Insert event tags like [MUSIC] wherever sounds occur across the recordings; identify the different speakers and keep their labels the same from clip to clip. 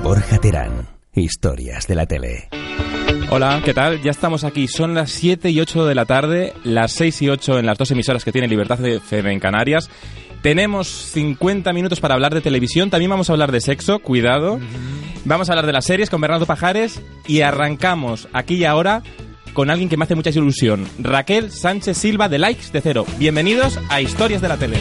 Speaker 1: Borja Terán, historias de la tele.
Speaker 2: Hola, ¿qué tal? Ya estamos aquí. Son las 7 y 8 de la tarde, las 6 y 8 en las dos emisoras que tiene Libertad de FM en Canarias. Tenemos 50 minutos para hablar de televisión. También vamos a hablar de sexo, cuidado. Vamos a hablar de las series con Bernardo Pajares y arrancamos aquí y ahora con alguien que me hace mucha ilusión. Raquel Sánchez Silva de Likes de Cero. Bienvenidos a Historias de la Tele.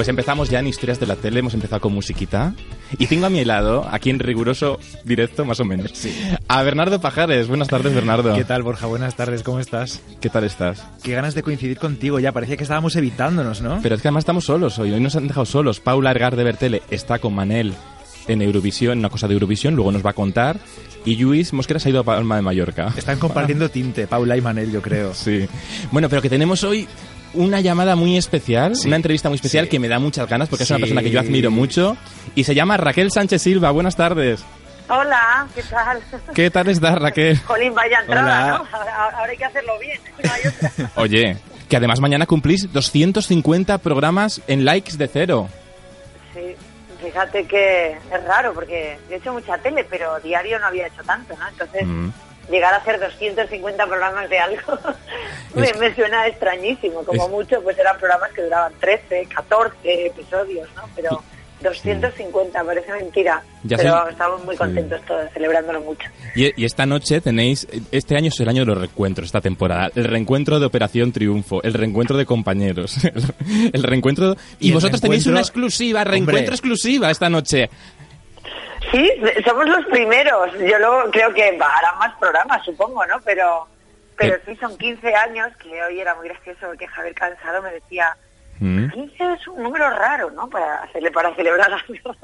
Speaker 2: Pues empezamos ya en Historias de la Tele, hemos empezado con musiquita. Y tengo a mi lado, aquí en riguroso directo, más o menos, a Bernardo Pajares. Buenas tardes, Bernardo.
Speaker 3: ¿Qué tal, Borja? Buenas tardes, ¿cómo estás?
Speaker 2: ¿Qué tal estás?
Speaker 3: Qué ganas de coincidir contigo ya, parecía que estábamos evitándonos, ¿no?
Speaker 2: Pero es que además estamos solos hoy, hoy nos han dejado solos. Paula Ergar de Bertele está con Manel en Eurovisión, en una cosa de Eurovisión, luego nos va a contar. Y Luis Mosquera se ha ido a Palma de Mallorca.
Speaker 3: Están compartiendo tinte, Paula y Manel, yo creo.
Speaker 2: Sí. Bueno, pero que tenemos hoy una llamada muy especial,
Speaker 3: Sí.
Speaker 2: una entrevista muy especial
Speaker 3: Sí.
Speaker 2: que me da muchas ganas porque es una persona que yo admiro mucho y se llama Raquel Sánchez Silva. Buenas tardes.
Speaker 4: Hola, ¿qué tal?
Speaker 2: ¿Qué tal estás, Raquel? [LAUGHS]
Speaker 4: Jolín, vaya entrada,
Speaker 3: Hola.
Speaker 4: ¿no? Ahora, ahora hay que hacerlo bien. No hay otra. [LAUGHS]
Speaker 2: Oye, que además mañana cumplís 250 programas en likes de cero.
Speaker 4: Sí, fíjate que es raro porque yo he hecho mucha tele, pero diario no había hecho tanto, ¿no? Entonces,
Speaker 2: Mm.
Speaker 4: Llegar a hacer 250 programas de algo [LAUGHS] me,
Speaker 2: Es-
Speaker 4: me suena extrañísimo. Como
Speaker 2: Es-
Speaker 4: mucho, pues eran programas que duraban 13, 14 episodios, ¿no? Pero 250, parece mentira.
Speaker 2: Ya
Speaker 4: pero
Speaker 2: sé-
Speaker 4: estamos muy
Speaker 2: sí.
Speaker 4: contentos todos, celebrándolo mucho.
Speaker 2: Y, y esta noche tenéis, este año es el año de los reencuentros, esta temporada. El reencuentro de Operación Triunfo, el reencuentro de compañeros, el, [LAUGHS] el reencuentro... Y,
Speaker 3: Y el
Speaker 2: vosotros tenéis una exclusiva, reencuentro
Speaker 3: Hombre.
Speaker 2: exclusiva esta noche.
Speaker 4: Sí, somos los primeros. Yo luego creo que harán más programas, supongo, ¿no? Pero pero sí, son 15 años, que hoy era muy gracioso porque Javier Cansado me decía,
Speaker 2: Mm.
Speaker 4: 15 es un número raro, ¿no? Para, cele- para celebrar [LAUGHS] algo.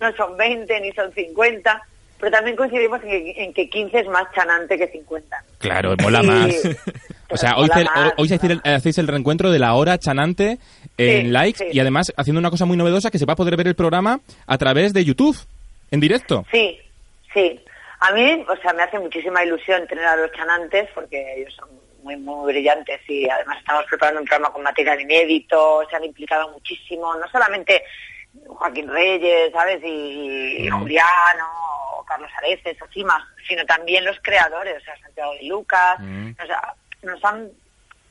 Speaker 4: No son 20 ni son 50, pero también coincidimos en que, en que 15 es más chanante que 50.
Speaker 2: Claro, mola más. [LAUGHS] O sea, hoy,
Speaker 4: más,
Speaker 2: hoy hacéis el, hacéis el reencuentro de la hora chanante en
Speaker 4: Sí,
Speaker 2: likes
Speaker 4: sí.
Speaker 2: y además haciendo una cosa muy novedosa que se va a poder ver el programa a través de YouTube, en directo.
Speaker 4: Sí, sí. A mí, o sea, me hace muchísima ilusión tener a los chanantes porque ellos son muy, muy brillantes y además estamos preparando un programa con material inédito, se han implicado muchísimo, no solamente Joaquín Reyes, ¿sabes? Y, y. Juliano, o Carlos Areces, o Cimas, sino también los creadores, o sea, Santiago y Lucas,
Speaker 2: Mm.
Speaker 4: o sea, nos han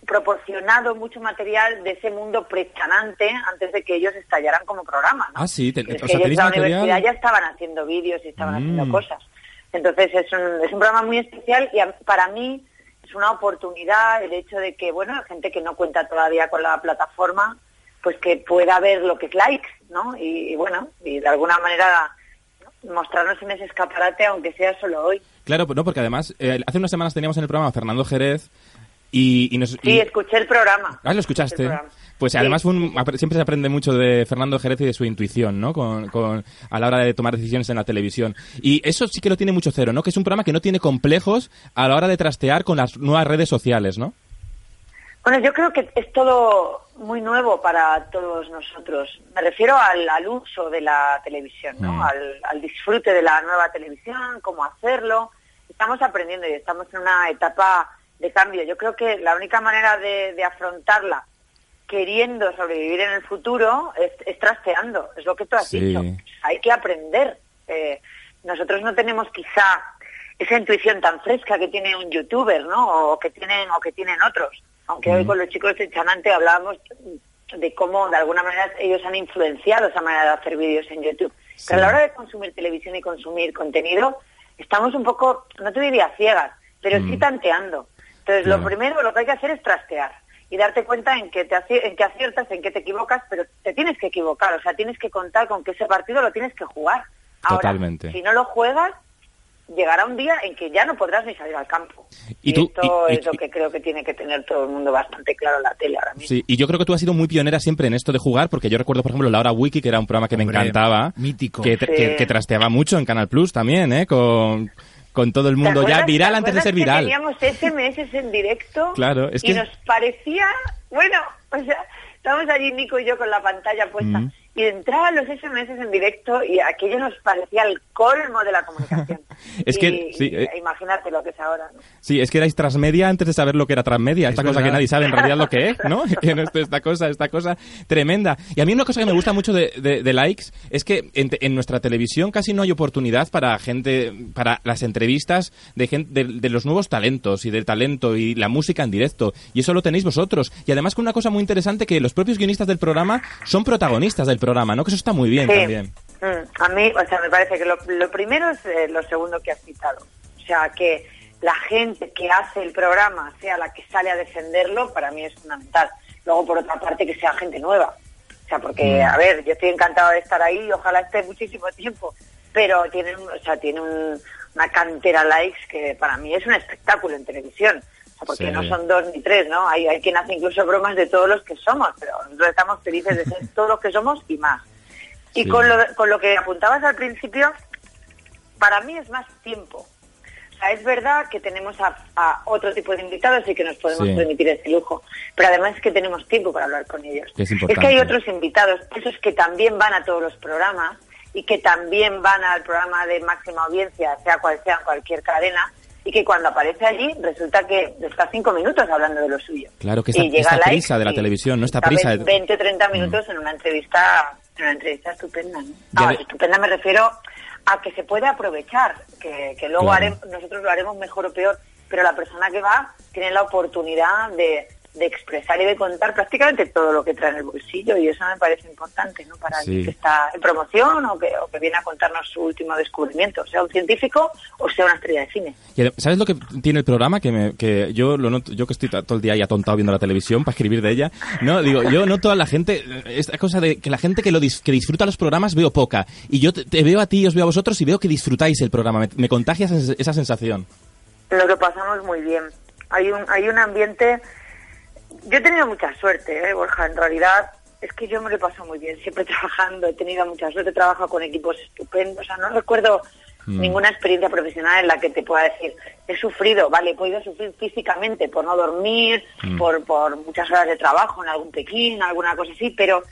Speaker 4: proporcionado mucho material de ese mundo prechanante antes de que ellos estallaran como programa, ¿no?
Speaker 2: Ah, sí, te-
Speaker 4: Es
Speaker 2: o
Speaker 4: que
Speaker 2: sea,
Speaker 4: ellos en la
Speaker 2: material-
Speaker 4: universidad ya estaban haciendo vídeos y estaban
Speaker 2: Mm.
Speaker 4: haciendo cosas. Entonces es un, es un programa muy especial y a- para mí es una oportunidad el hecho de que, bueno, gente que no cuenta todavía con la plataforma, pues que pueda ver lo que es likes, ¿no? Y, y bueno, y de alguna manera mostrarnos en ese escaparate, aunque sea solo hoy.
Speaker 2: Claro, no, porque además eh, hace unas semanas teníamos en el programa a Fernando Jerez y, y nos...
Speaker 4: Sí,
Speaker 2: y-
Speaker 4: escuché el programa.
Speaker 2: Ah, lo escuchaste. Pues
Speaker 4: Sí,
Speaker 2: además fue un- siempre se aprende mucho de Fernando Jerez y de su intuición, ¿no? Con, con- a la hora de tomar decisiones en la televisión. Y eso sí que lo tiene mucho cero, ¿no? Que es un programa que no tiene complejos a la hora de trastear con las nuevas redes sociales, ¿no?
Speaker 4: Bueno, yo creo que es todo muy nuevo para todos nosotros. Me refiero al, al uso de la televisión, ¿no?
Speaker 2: Mm.
Speaker 4: Al, al disfrute de la nueva televisión, cómo hacerlo. Estamos aprendiendo y estamos en una etapa de cambio. Yo creo que la única manera de, de afrontarla queriendo sobrevivir en el futuro es, es trasteando. Es lo que tú has
Speaker 2: Sí.
Speaker 4: dicho. Hay que aprender. Eh, nosotros no tenemos quizá esa intuición tan fresca que tiene un youtuber, ¿no? O que tienen, o que tienen otros. Aunque hoy con los chicos de Chanante hablábamos de cómo de alguna manera ellos han influenciado esa manera de hacer vídeos en YouTube. Pero a la hora de consumir televisión y consumir contenido, estamos un poco, no te diría ciegas, pero sí tanteando. Entonces, lo primero, lo que hay que hacer es trastear y darte cuenta en que, te en que aciertas, en que te equivocas, pero te tienes que equivocar, o sea, tienes que contar con que ese partido lo tienes que jugar. Ahora,
Speaker 2: Totalmente.
Speaker 4: si no lo juegas, llegará un día en que ya no podrás ni salir al campo.
Speaker 2: Y
Speaker 4: Y,
Speaker 2: tú-
Speaker 4: esto
Speaker 2: y- y-
Speaker 4: es lo que creo que tiene que tener todo el mundo bastante claro en la tele ahora mismo.
Speaker 2: Sí, y yo creo que tú has sido muy pionera siempre en esto de jugar, porque yo recuerdo, por ejemplo, La Hora Wiki, que era un programa que
Speaker 3: Hombre,
Speaker 2: me encantaba.
Speaker 3: mítico.
Speaker 2: Que,
Speaker 4: Sí.
Speaker 2: que- que trasteaba mucho en Canal Plus también, ¿eh? Con, con todo el
Speaker 4: ¿Te
Speaker 2: mundo ya viral
Speaker 4: te
Speaker 2: antes de ser
Speaker 4: que
Speaker 2: viral.
Speaker 4: Teníamos SMS en directo.
Speaker 2: Claro, es
Speaker 4: y
Speaker 2: que-
Speaker 4: nos parecía, bueno, o sea, estábamos allí Nico y yo con la pantalla puesta
Speaker 2: Mm.
Speaker 4: Y entraban los SMS en directo y aquello nos parecía el colmo de la comunicación. [LAUGHS]
Speaker 2: Es que,
Speaker 4: Y-
Speaker 2: sí,
Speaker 4: y
Speaker 2: eh.
Speaker 4: imagínate lo que es ahora. ¿no?
Speaker 2: Sí, es que erais transmedia antes de saber lo que era transmedia, esta
Speaker 3: Es
Speaker 2: cosa que nadie sabe en realidad lo que es, ¿no? [LAUGHS] [LAUGHS] Que no- esta cosa, esta cosa tremenda. Y a mí una cosa que me gusta mucho de, de- de Likes es que en, en nuestra televisión casi no hay oportunidad para gente, para las entrevistas de, gente, de, de los nuevos talentos y del talento y la música en directo. Y eso lo tenéis vosotros. Y además con una cosa muy interesante que los propios guionistas del programa son protagonistas del programa, ¿no? Que eso está muy bien
Speaker 4: Sí.
Speaker 2: también.
Speaker 4: Mm, A mí, o sea, me parece que lo, lo primero es eh, lo segundo que has citado. O sea, que la gente que hace el programa sea la que sale a defenderlo, para mí es fundamental. Luego, por otra parte, que sea gente nueva. O sea, porque,
Speaker 2: Mm.
Speaker 4: a ver, yo estoy encantado de estar ahí ojalá esté muchísimo tiempo, pero tienen, o sea, tiene un- una cantera likes que para mí es un espectáculo en televisión. O sea, porque
Speaker 2: Sí.
Speaker 4: no son dos ni tres, ¿no? Hay, hay quien hace incluso bromas de todos los que somos, pero nosotros estamos felices de ser [LAUGHS] todos los que somos y más. Y
Speaker 2: Sí.
Speaker 4: con, lo, con lo que apuntabas al principio, para mí es más tiempo. O sea, es verdad que tenemos a, a otro tipo de invitados y que nos podemos
Speaker 2: Sí.
Speaker 4: permitir este lujo, pero además es que tenemos tiempo para hablar con ellos.
Speaker 2: Que es
Speaker 4: que hay otros invitados, esos que también van a todos los programas y que también van al programa de máxima audiencia, sea cual sea en cualquier cadena, y que cuando aparece allí resulta que está cinco minutos hablando de lo suyo.
Speaker 2: Claro, que
Speaker 4: Y
Speaker 2: esta,
Speaker 4: llega
Speaker 2: esta
Speaker 4: Likes
Speaker 2: prisa de la
Speaker 4: y
Speaker 2: televisión, no esta
Speaker 4: está
Speaker 2: prisa de... Mm.
Speaker 4: 20 30 minutos en una entrevista en una entrevista estupenda ¿no? Ah,
Speaker 2: de-
Speaker 4: estupenda me refiero a que se puede aprovechar que, que luego
Speaker 2: Claro.
Speaker 4: haremos- nosotros lo haremos mejor o peor pero la persona que va tiene la oportunidad de, de expresar y de contar prácticamente todo lo que trae en el bolsillo y eso me parece importante ¿no? para
Speaker 2: Sí.
Speaker 4: alguien que está en promoción o que, o que viene a contarnos su último descubrimiento sea un científico o sea una estrella de cine
Speaker 2: ¿Sabes lo que tiene el programa? Que, me- que yo lo noto, yo que estoy todo el día ahí atontado viendo la televisión para escribir de ella. No, digo, yo noto a la gente, esta cosa de que la gente que lo dis- que disfruta los programas veo poca. Y yo te, te veo a ti y os veo a vosotros y veo que disfrutáis el programa. Me, me contagia esa, esa sensación.
Speaker 4: lo que pasamos muy bien. Hay un, hay un ambiente... Yo he tenido mucha suerte, ¿eh, Borja? En realidad es que yo me lo he pasado muy bien, siempre [LAUGHS] trabajando, he tenido mucha suerte, he trabajado con equipos estupendos, o sea, no recuerdo
Speaker 2: Mm.
Speaker 4: ninguna experiencia profesional en la que te pueda decir, he sufrido, vale, he podido sufrir físicamente por no dormir,
Speaker 2: Mm.
Speaker 4: por, por muchas horas de trabajo en algún pequín, alguna cosa así, pero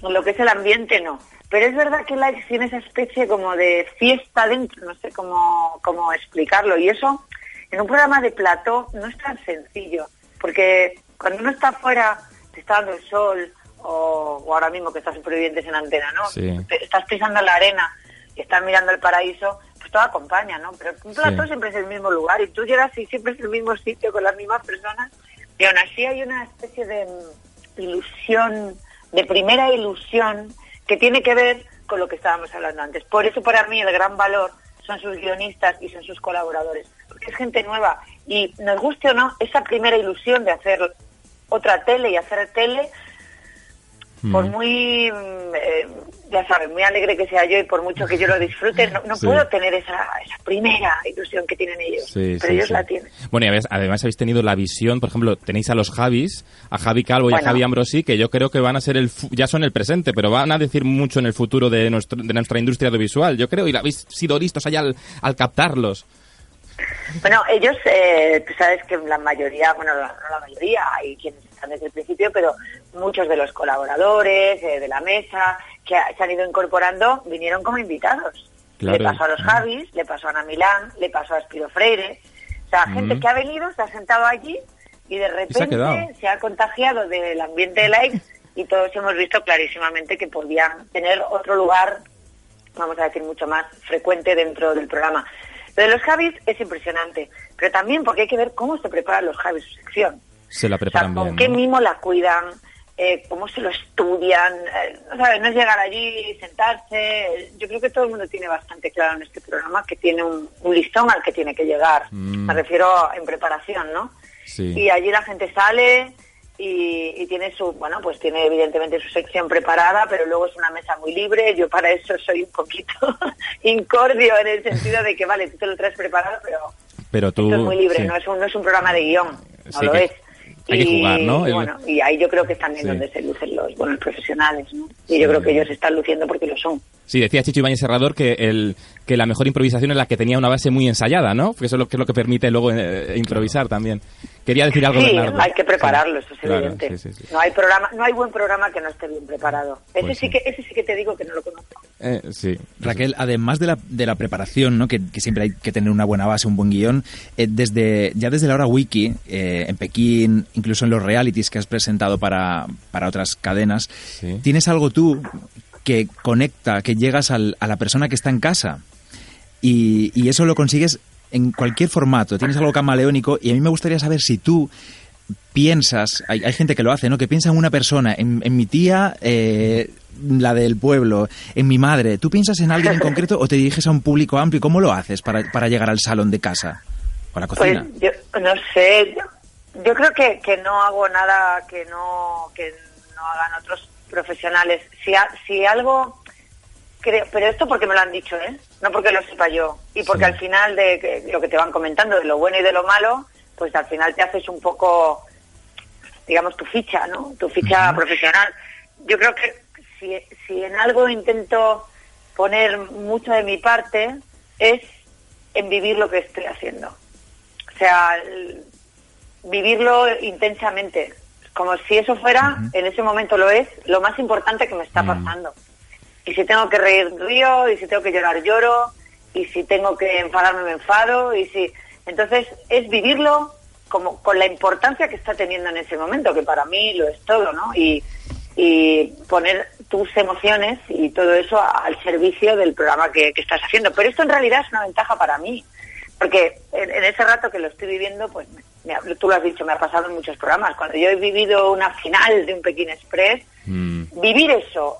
Speaker 4: en lo que es el ambiente no. Pero es verdad que Likes tiene esa especie como de fiesta dentro, no sé cómo, cómo explicarlo, y eso en un programa de plató no es tan sencillo, porque cuando uno está afuera, te está dando el sol, o, o ahora mismo que estás supervivientes en antena, ¿no?
Speaker 2: Sí.
Speaker 4: Te- estás pisando la arena y estás mirando el paraíso, pues todo acompaña, ¿no? Pero un plató
Speaker 2: Sí.
Speaker 4: siempre es el mismo lugar y tú llegas y siempre es el mismo sitio con las mismas personas y aún así hay una especie de mm, ilusión, de primera ilusión que tiene que ver con lo que estábamos hablando antes. Por eso para mí el gran valor son sus guionistas y son sus colaboradores, porque es gente nueva y nos guste o no, esa primera ilusión de hacer otra tele y hacer tele por muy, mm, eh, ya sabes, muy alegre que sea yo y por mucho que yo lo disfrute, no, no
Speaker 2: Sí.
Speaker 4: puedo tener esa, esa primera ilusión que tienen ellos.
Speaker 2: Sí,
Speaker 4: pero
Speaker 2: sí,
Speaker 4: ellos la tienen.
Speaker 2: Bueno, y habéis- además habéis tenido la visión, por ejemplo, tenéis a los Javis, a Javi Calvo y a. Javi Ambrosi, que yo creo que van a ser el, ya son el presente, pero van a decir mucho en el futuro de, nuestro, de nuestra industria audiovisual, yo creo, y habéis sido listos allá al, al captarlos.
Speaker 4: Bueno, ellos, eh, tú sabes que la mayoría, bueno, la- no la mayoría, hay quienes están desde el principio, pero muchos de los colaboradores eh, de la mesa que se han ido incorporando vinieron como invitados.
Speaker 2: Claro.
Speaker 4: Le pasó a los Javis, le pasó a Ana Milán, le pasó a Espiro Freire. O sea, gente que ha venido, se ha sentado allí y de repente
Speaker 2: quedado.
Speaker 4: se ha contagiado del ambiente de likes y todos hemos visto clarísimamente que podían tener otro lugar vamos a decir, mucho más frecuente dentro del programa. Lo de los Javis es impresionante, pero también porque hay que ver cómo se preparan los Javis su sección.
Speaker 2: Se la
Speaker 4: O sea,
Speaker 2: preparan
Speaker 4: con qué
Speaker 2: ¿no?
Speaker 4: mimo la cuidan, eh, cómo se lo estudian, eh, no sabes, no es llegar allí, sentarse. Yo creo que todo el mundo tiene bastante claro en este programa que tiene un, un listón al que tiene que llegar.
Speaker 2: Mm.
Speaker 4: Me refiero en preparación, ¿no?
Speaker 2: Sí.
Speaker 4: Y allí la gente sale y, y tiene su, bueno, pues tiene evidentemente su sección preparada, pero luego es una mesa muy libre. Yo para eso soy un poquito [LAUGHS] incordio en el sentido de que, vale, tú te lo traes preparado, pero
Speaker 2: Pero tú...
Speaker 4: esto es muy libre,
Speaker 2: sí.
Speaker 4: no, es un, no es un programa de guion, no
Speaker 2: Sí,
Speaker 4: lo
Speaker 2: que
Speaker 4: es.
Speaker 2: Hay que jugar, ¿no?
Speaker 4: Y, bueno, y ahí yo creo que es también
Speaker 2: Sí.
Speaker 4: donde se lucen los buenos profesionales, ¿no? Y
Speaker 2: Sí.
Speaker 4: yo creo que ellos están luciendo porque lo son.
Speaker 2: Sí, decía Chicho Ibáñez Serrador que, el, que la mejor improvisación es la que tenía una base muy ensayada, ¿no? Porque eso es lo que, es lo que permite luego eh, improvisar también. Quería decir algo,
Speaker 4: Sí, hay que prepararlo,
Speaker 2: Sí,
Speaker 4: eso es
Speaker 2: claro,
Speaker 4: evidente.
Speaker 2: sí.
Speaker 4: No hay programa, no hay buen programa que no esté bien preparado. Ese
Speaker 2: Pues
Speaker 4: sí
Speaker 2: sí.
Speaker 4: que ese sí que te digo que no lo conozco.
Speaker 2: Eh, sí.
Speaker 3: Raquel, además de la, de la preparación, ¿no? que, que siempre hay que tener una buena base, un buen guion, eh, desde ya desde la hora wiki, eh, en Pekín, incluso en los realities que has presentado para, para otras cadenas,
Speaker 2: Sí.
Speaker 3: ¿tienes algo tú que conecta, que llegas al- a la persona que está en casa? Y, y eso lo consigues en cualquier formato, tienes algo camaleónico y a mí me gustaría saber si tú piensas, hay, hay gente que lo hace, ¿no? Que piensa en una persona, en, en mi tía, eh, la del pueblo, en mi madre. ¿Tú piensas en alguien en concreto o te diriges a un público amplio? ¿Cómo lo haces para, para llegar al salón de casa o a la
Speaker 4: Pues
Speaker 3: cocina?
Speaker 4: yo no sé, yo, yo creo que, que no hago nada que no que no hagan otros profesionales. Si, a- si algo creo, pero esto porque me lo han dicho, ¿eh? No porque lo sepa yo y porque
Speaker 2: Sí.
Speaker 4: al final de lo que te van comentando de lo bueno y de lo malo, pues al final te haces un poco digamos tu ficha, ¿no? Tu ficha profesional. Yo creo que si, si en algo intento poner mucho de mi parte es en vivir lo que estoy haciendo. O sea, el- vivirlo intensamente. Como si eso fuera, en ese momento lo es, lo más importante que me está pasando. Y si tengo que reír, río, y si tengo que llorar, lloro, y si tengo que enfadarme, me enfado, y si... Entonces, es vivirlo como con la importancia que está teniendo en ese momento, que para mí lo es todo, ¿no? Y, y poner tus emociones y todo eso al servicio del programa que, que estás haciendo. Pero esto en realidad es una ventaja para mí, porque en, en ese rato que lo estoy viviendo, pues me ha- tú lo has dicho, me ha pasado en muchos programas. Cuando yo he vivido una final de un Pekín Express,
Speaker 2: Mm,
Speaker 4: vivir eso,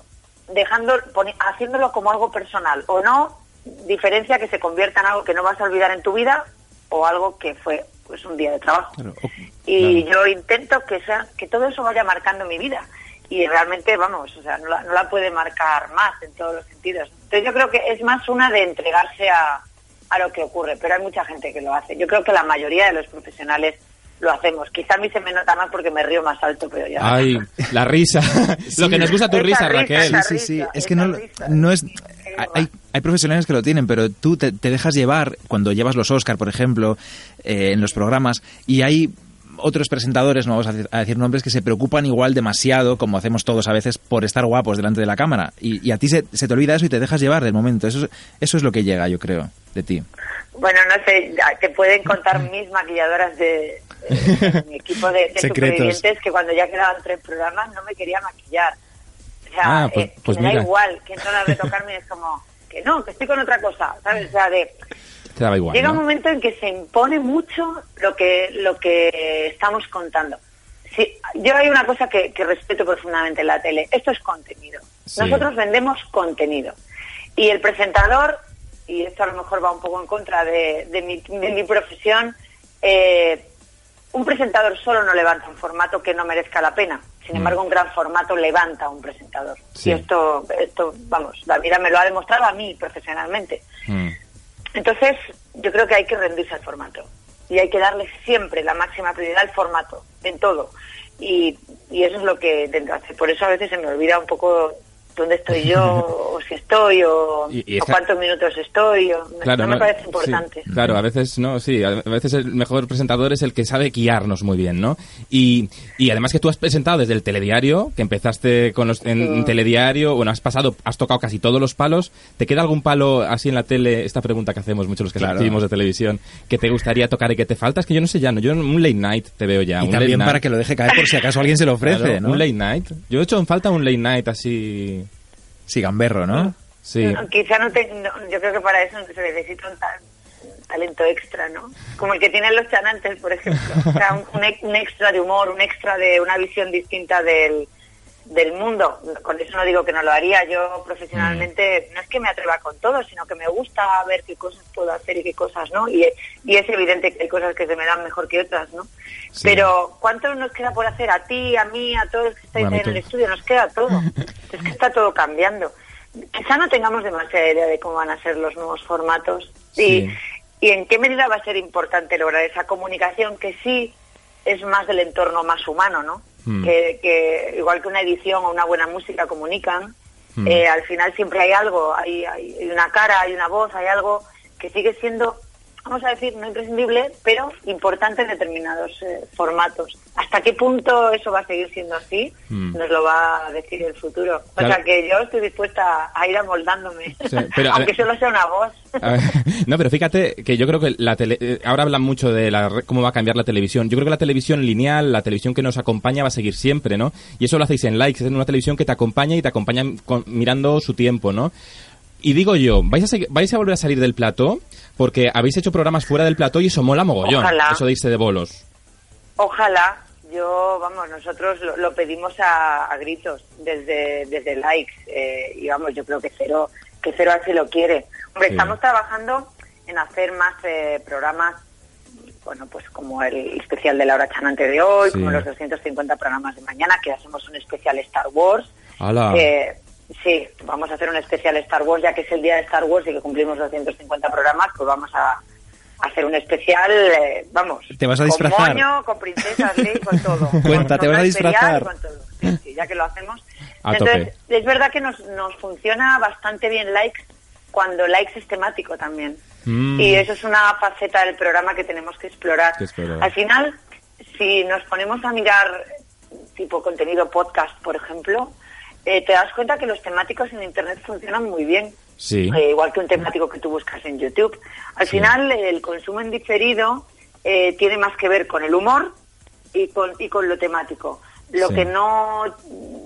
Speaker 4: dejando, poni- haciéndolo como algo personal o no, diferencia que se convierta en algo que no vas a olvidar en tu vida o algo que fue pues un día de trabajo.
Speaker 3: Claro,
Speaker 4: Y yo intento que sea que todo eso vaya marcando mi vida y realmente vamos, o sea, no la, no la puede marcar más en todos los sentidos. Entonces yo creo que es más una de entregarse a, a lo que ocurre, pero hay mucha gente que lo hace. Yo creo que la mayoría de los profesionales lo hacemos. Quizá a mí se me nota más porque me río más alto, pero ya.
Speaker 2: Ay, la risa. [LAUGHS] Lo que nos gusta tu risa,
Speaker 4: risa,
Speaker 2: Raquel.
Speaker 3: Sí, sí, sí. Es que no,
Speaker 4: risa.
Speaker 3: no es. Hay, hay profesionales que lo tienen, pero tú te, te dejas llevar cuando llevas los Oscar, por ejemplo, eh, en los programas, y hay otros presentadores, no vamos a decir, a decir nombres, que se preocupan igual demasiado, como hacemos todos a veces, por estar guapos delante de la cámara. Y, y a ti se, se te olvida eso y te dejas llevar del momento. Eso, es- eso es lo que llega, yo creo, de ti.
Speaker 4: Bueno, no sé, te pueden contar [LAUGHS] mis maquilladoras de, de mi equipo de, de supervivientes que cuando ya quedaban tres programas no me quería maquillar. O sea,
Speaker 2: Ah, pues-
Speaker 4: eh,
Speaker 2: pues
Speaker 4: me
Speaker 2: mira.
Speaker 4: da igual, que entran a retocarme es como, que no, que estoy con otra cosa, ¿sabes? O sea, de,
Speaker 2: Te daba igual.
Speaker 4: llega un momento en que se impone mucho lo que, lo que estamos contando. Sí, yo hay una cosa que, que respeto profundamente en la tele, esto es contenido.
Speaker 2: Sí.
Speaker 4: Nosotros vendemos contenido. Y el presentador, y esto a lo mejor va un poco en contra de, de mi, de mi profesión, eh, un presentador solo no levanta un formato que no merezca la pena. Sin
Speaker 2: Mm.
Speaker 4: embargo, un gran formato levanta a un presentador.
Speaker 2: Sí.
Speaker 4: Y esto, esto, vamos, la vida me lo ha demostrado a mí profesionalmente.
Speaker 2: Mm.
Speaker 4: Entonces, yo creo que hay que rendirse al formato. Y hay que darle siempre la máxima prioridad al formato, en todo. Y, y eso es lo que intento hacer. Por eso a veces se me olvida un poco dónde estoy [LAUGHS] yo, o si estoy, o,
Speaker 2: Y- y
Speaker 4: o
Speaker 2: esta-
Speaker 4: cuántos minutos estoy. O,
Speaker 2: Claro,
Speaker 4: no me parece
Speaker 2: sí,
Speaker 4: importante.
Speaker 2: claro, a veces no, sí, a veces el mejor presentador es el que sabe guiarnos muy bien, ¿no? Y, y además que tú has presentado desde el telediario, que empezaste con los, en, en telediario, bueno, has pasado, has tocado casi todos los palos. ¿Te queda algún palo así en la tele? Esta pregunta que hacemos muchos los que
Speaker 3: Claro.
Speaker 2: recibimos de televisión, que te gustaría tocar y que te falta, es que yo no sé ya, no, yo en un late night te veo ya.
Speaker 3: y
Speaker 2: un
Speaker 3: también
Speaker 2: late
Speaker 3: para
Speaker 2: night.
Speaker 3: que lo deje caer por si acaso alguien se lo ofrece,
Speaker 2: Claro,
Speaker 3: ¿no?
Speaker 2: Un late night. Yo he hecho en falta un late night así.
Speaker 3: Sí, gamberro, ¿no?
Speaker 2: Sí.
Speaker 4: No, quizá no, te, no- yo creo que para eso se necesita un, ta- un talento extra, ¿no? Como el que tienen los chanantes, por ejemplo. O sea, un, un ex- un extra de humor, un extra de una visión distinta del, del mundo. Con eso no digo que no lo haría. Yo profesionalmente no es que me atreva con todo, sino que me gusta ver qué cosas puedo hacer y qué cosas no. Y, y es evidente que hay cosas que se me dan mejor que otras, ¿no?
Speaker 2: Sí.
Speaker 4: Pero ¿cuánto nos queda por hacer? A ti, a mí, a todos los que estáis
Speaker 2: Bueno,
Speaker 4: en el estudio, nos queda todo. [LAUGHS] es que está todo cambiando. Quizá no tengamos demasiada idea de cómo van a ser los nuevos formatos
Speaker 2: Sí.
Speaker 4: y, y en qué medida va a ser importante lograr esa comunicación que sí es más del entorno más humano, ¿no?
Speaker 2: Mm.
Speaker 4: Que, que igual que una edición o una buena música comunican,
Speaker 2: Mm.
Speaker 4: eh, al final siempre hay algo, hay hay una cara, hay una voz, hay algo que sigue siendo, vamos a decir, no imprescindible, pero importante en determinados eh, formatos. ¿Hasta qué punto eso va a seguir siendo así?
Speaker 2: Mm.
Speaker 4: Nos lo va a decir el futuro. O sea que yo estoy dispuesta a ir amoldándome,
Speaker 2: Sí, pero,
Speaker 4: aunque solo sea una voz.
Speaker 2: Ver, [LAUGHS] no, pero fíjate que yo creo que la tele, eh, ahora hablan mucho de la, cómo va a cambiar la televisión. Yo creo que la televisión lineal, la televisión que nos acompaña va a seguir siempre, ¿no? Y eso lo hacéis en likes, es una televisión que te acompaña y te acompaña con- mirando su tiempo, ¿no? Y digo yo, ¿vais a, ¿vais a volver a salir del plató? Porque habéis hecho programas fuera del plató y eso mola mogollón.
Speaker 4: Ojalá.
Speaker 2: Eso de irse de bolos.
Speaker 4: Ojalá, yo, vamos, nosotros lo, lo pedimos a, a gritos desde, desde likes eh, y vamos, yo creo que cero, que cero así lo quiere. Hombre,
Speaker 2: Sí.
Speaker 4: estamos trabajando en hacer más eh, programas, bueno, pues como el especial de Laura Chanante de hoy,
Speaker 2: Sí.
Speaker 4: como los 250 programas de mañana, que hacemos un especial Star Wars. Eh, sí, vamos a hacer un especial Star Wars, ya que es el día de Star Wars y que cumplimos 250 programas, pues vamos a hacer un especial, eh, vamos.
Speaker 3: ¿Te vas a
Speaker 4: Con
Speaker 3: disfrazar?
Speaker 4: moño, con princesas, sí, con todo. [LAUGHS]
Speaker 3: Cuenta,
Speaker 4: Con
Speaker 3: ¿te vas a disfrazar?
Speaker 4: Con todo. Sí, sí, ya que lo hacemos.
Speaker 2: A
Speaker 4: Entonces, es verdad que nos, nos funciona bastante bien likes cuando likes es temático también.
Speaker 2: Mm.
Speaker 4: Y eso es una faceta del programa que tenemos. Que explorar. Al final, si nos ponemos a mirar tipo contenido podcast, por ejemplo, eh, te das cuenta que los temáticos en Internet funcionan muy bien.
Speaker 2: Sí.
Speaker 4: Eh, igual que un temático que tú buscas en YouTube. Al
Speaker 2: Sí.
Speaker 4: final, el consumo en diferido eh, tiene más que ver con el humor y con, y con lo temático. Lo
Speaker 2: Sí.
Speaker 4: que no,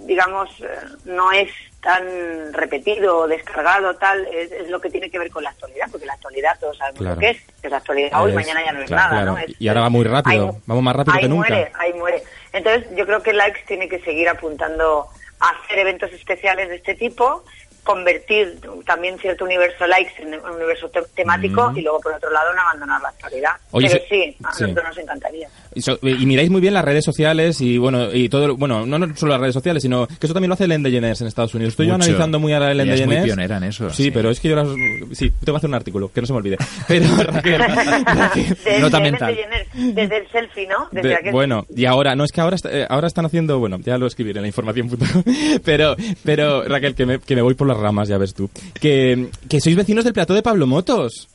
Speaker 4: digamos, eh, no es tan repetido o descargado, tal, es, es lo que tiene que ver con la actualidad, porque la actualidad todos sabemos
Speaker 2: Claro.
Speaker 4: lo que es, que es la actualidad hoy,
Speaker 2: Es-
Speaker 4: mañana ya no es
Speaker 2: claro,
Speaker 4: nada,
Speaker 2: claro.
Speaker 4: ¿no? Es-
Speaker 2: Y ahora va muy rápido,
Speaker 4: ahí-
Speaker 2: vamos más rápido
Speaker 4: ahí
Speaker 2: que nunca.
Speaker 4: Muere, ahí muere. Entonces, yo creo que Likes tiene que seguir apuntando hacer eventos especiales de este tipo, convertir también cierto universo likes en un universo te- temático
Speaker 2: Mm.
Speaker 4: y luego, por otro lado, no abandonar la actualidad.
Speaker 2: Oye,
Speaker 4: Pero sí, a
Speaker 2: sí.
Speaker 4: nosotros nos encantaría.
Speaker 2: Y, so- y miráis muy bien las redes sociales y bueno, y todo, lo- bueno, no, no solo las redes sociales, sino que eso también lo hace Ellen DeGeneres en Estados Unidos. Estoy yo analizando muy a Ellen
Speaker 3: Ella es muy pionera en eso,
Speaker 2: Sí,
Speaker 3: sí.
Speaker 2: pero es que yo las, sí, te voy a hacer un artículo, que no se me olvide. [LAUGHS] Pero Raquel, Raquel,
Speaker 4: De-
Speaker 3: Nota mental.
Speaker 4: desde- el selfie, ¿no? Desde
Speaker 2: de-
Speaker 4: aquel-
Speaker 2: bueno, y ahora, no es que ahora, está- eh, ahora están haciendo, bueno, ya lo escribiré en la información [LAUGHS] pero, pero Raquel, que me, que me voy por las ramas, ya ves tú. Que, que sois vecinos del plató de Pablo Motos.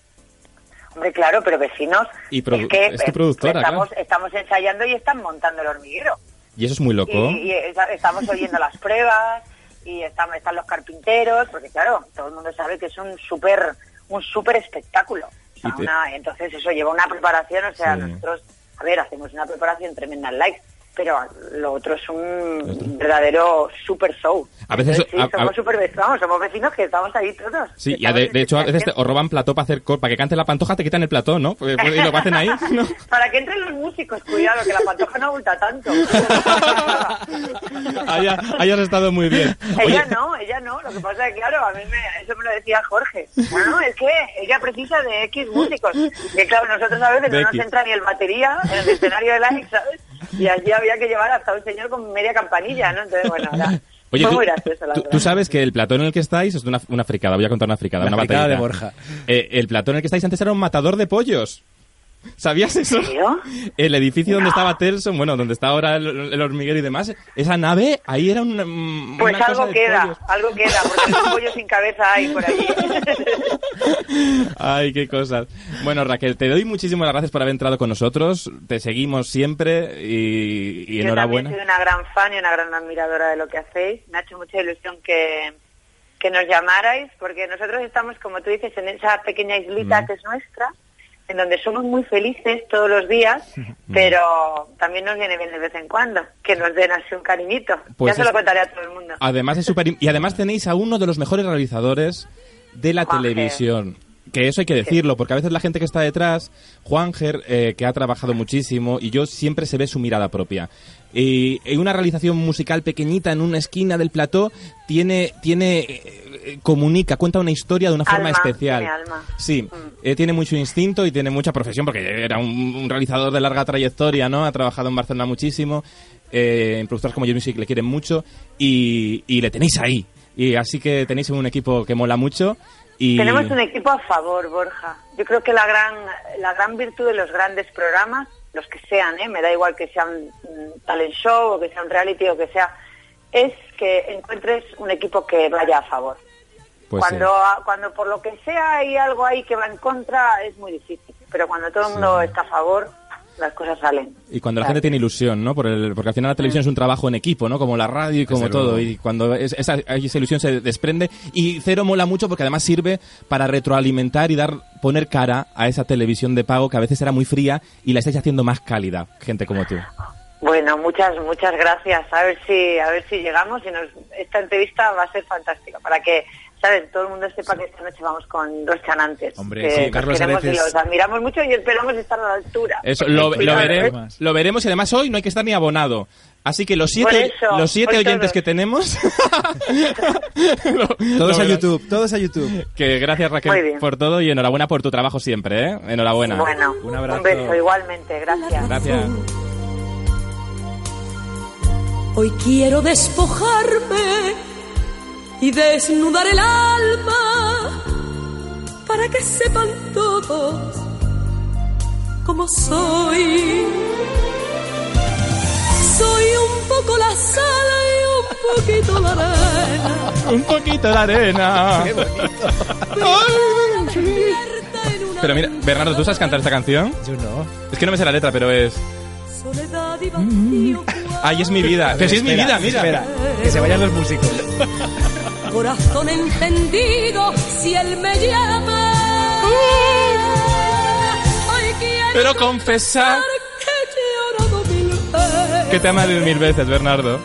Speaker 4: Hombre, claro, pero vecinos.
Speaker 2: Y
Speaker 4: es que
Speaker 2: es tu productora,
Speaker 4: estamos,
Speaker 2: claro.
Speaker 4: estamos ensayando y están montando el hormiguero.
Speaker 2: Y eso es muy loco.
Speaker 4: Y, y estamos oyendo las pruebas y están, están los carpinteros, porque claro, todo el mundo sabe que es un súper un súper espectáculo. O sea,
Speaker 2: te-
Speaker 4: una- entonces eso lleva una preparación, o sea,
Speaker 2: Sí.
Speaker 4: nosotros, a ver, hacemos una preparación tremenda en likes, pero lo otro es un verdadero super show.
Speaker 2: A veces-
Speaker 4: Entonces, sí,
Speaker 2: a- a-
Speaker 4: somos super vecinos, vamos, somos vecinos que estamos ahí todos.
Speaker 2: Sí, y de, de hecho a veces te- os roban plató para hacer para que cante la pantoja, te quitan el plató, ¿no? Pues- pues- y lo hacen ahí, [LAUGHS] ¿no?
Speaker 4: Para que entren los músicos, cuidado, que la pantoja no abulta tanto. [LAUGHS]
Speaker 2: Ahí, ha- ahí has estado muy bien.
Speaker 4: Ella
Speaker 2: Oye,
Speaker 4: no, ella no. Lo que pasa es que, claro, a mí me, eso me lo decía Jorge. No, no, es que ella precisa de X músicos. Que claro, nosotros a veces
Speaker 2: De
Speaker 4: no nos
Speaker 2: X.
Speaker 4: entra ni el batería en el escenario de Like, ¿sabes? Y allí había que llevar hasta un señor con media campanilla, ¿no? Entonces, bueno, era, [LAUGHS]
Speaker 2: Oye,
Speaker 4: fue
Speaker 2: tú,
Speaker 4: muy gracioso, la
Speaker 2: tú- sabes que el plató en el que estáis es una, una fricada, voy a contar una fricada,
Speaker 3: La
Speaker 2: una
Speaker 3: fricada de Borja.
Speaker 2: Eh, el plató en el que estáis antes era un matador de pollos. ¿Sabías eso? [LAUGHS] El edificio donde estaba Telson, bueno, donde está ahora el, el hormiguero y demás, esa nave, ahí era una, mm,
Speaker 4: Pues
Speaker 2: una cosa
Speaker 4: algo
Speaker 2: de
Speaker 4: queda,
Speaker 2: pollos.
Speaker 4: algo queda, porque los pollos sin cabeza hay por allí. [LAUGHS]
Speaker 2: Ay, qué cosas. Bueno, Raquel, te doy muchísimas gracias por haber entrado con nosotros. Te seguimos siempre y, y
Speaker 4: Yo
Speaker 2: enhorabuena.
Speaker 4: también soy una gran fan y una gran admiradora de lo que hacéis. Me ha hecho mucha ilusión que, que nos llamarais, porque nosotros estamos, como tú dices, en esa pequeña islita
Speaker 2: Mm.
Speaker 4: que es nuestra, en donde somos muy felices todos los días, [LAUGHS] pero también nos viene bien de vez en cuando que nos den así un cariñito.
Speaker 2: Pues
Speaker 4: ya se
Speaker 2: es-
Speaker 4: lo contaré a todo el mundo.
Speaker 2: Además es súper... Y además tenéis a uno de los mejores realizadores de la televisión. Que eso hay que decirlo, porque a veces la gente que está detrás, Juanger, eh, que ha trabajado muchísimo, y yo siempre se ve su mirada propia. Y en una realización musical pequeñita en una esquina del plató, tiene, tiene, eh, eh, comunica, cuenta una historia de una forma
Speaker 4: Alma,
Speaker 2: especial.
Speaker 4: tiene alma.
Speaker 2: Sí,
Speaker 4: Mm.
Speaker 2: eh, tiene mucho instinto y tiene mucha profesión, porque era un, un realizador de larga trayectoria, ¿no? Ha trabajado en Barcelona muchísimo, eh, en productoras como Yo Music le quieren mucho, y, y le tenéis ahí. Y así que tenéis un equipo que mola mucho. Y...
Speaker 4: Tenemos un equipo a favor, Borja. Yo creo que la gran, la gran virtud de los grandes programas, los que sean, ¿eh? me da igual que sea un mm, talent show o que sea un reality o que sea, es que encuentres un equipo que vaya a favor.
Speaker 2: Pues
Speaker 4: cuando,
Speaker 2: sí.
Speaker 4: cuando por lo que sea hay algo ahí que va en contra, es muy difícil. Pero cuando todo el mundo está a favor, las cosas salen.
Speaker 2: Y cuando la gente tiene ilusión, ¿no? Por el- porque al final la televisión es un trabajo en equipo, ¿no? Como la radio y como
Speaker 3: Desde
Speaker 2: todo.
Speaker 3: luego.
Speaker 2: Y cuando es- esa, esa ilusión se desprende. Y Cero mola mucho porque además sirve para retroalimentar y dar poner cara a esa televisión de pago que a veces era muy fría y la estáis haciendo más cálida, gente como tú.
Speaker 4: Bueno, muchas muchas gracias. A ver si a ver si llegamos y nos, esta entrevista va a ser fantástica para que sabes todo el mundo sepa que esta noche vamos con los chanantes.
Speaker 3: Hombre,
Speaker 4: que
Speaker 3: sí,
Speaker 4: los
Speaker 3: Carlos,
Speaker 4: queremos
Speaker 3: veces-
Speaker 4: y los admiramos mucho y esperamos estar a la altura.
Speaker 2: Eso, lo,
Speaker 4: ¿eh?
Speaker 2: veremos, lo veremos y además hoy no hay que estar ni abonado. Así que los siete,
Speaker 4: eso,
Speaker 2: los siete oyentes
Speaker 4: todos.
Speaker 2: que tenemos... [LAUGHS] lo-
Speaker 3: Todos
Speaker 2: lo
Speaker 3: a. YouTube, todos a YouTube.
Speaker 2: Que gracias Raquel por todo y enhorabuena por tu trabajo siempre, ¿eh? Enhorabuena.
Speaker 4: Bueno,
Speaker 3: Un abrazo.
Speaker 4: un beso igualmente, gracias.
Speaker 2: Gracias.
Speaker 5: Hoy quiero despojarme y desnudar el alma para que sepan todos cómo soy. Soy un poco la sal y un poquito la arena.
Speaker 2: Un poquito de arena.
Speaker 5: Una
Speaker 2: Pero mira, Bernardo, ¿tú sabes cantar esta canción?
Speaker 3: Yo no.
Speaker 2: Es que no me sé la letra, pero es...
Speaker 5: soledad y vacío.
Speaker 2: Ay, es mi vida. Pero sí es mi vida, mira.
Speaker 3: Espera, que se vayan los músicos. [LAUGHS]
Speaker 5: Corazón encendido, si él me llama.
Speaker 2: Pero confesar
Speaker 5: que he llorado mil veces.
Speaker 2: que te ama de mil veces, Bernardo.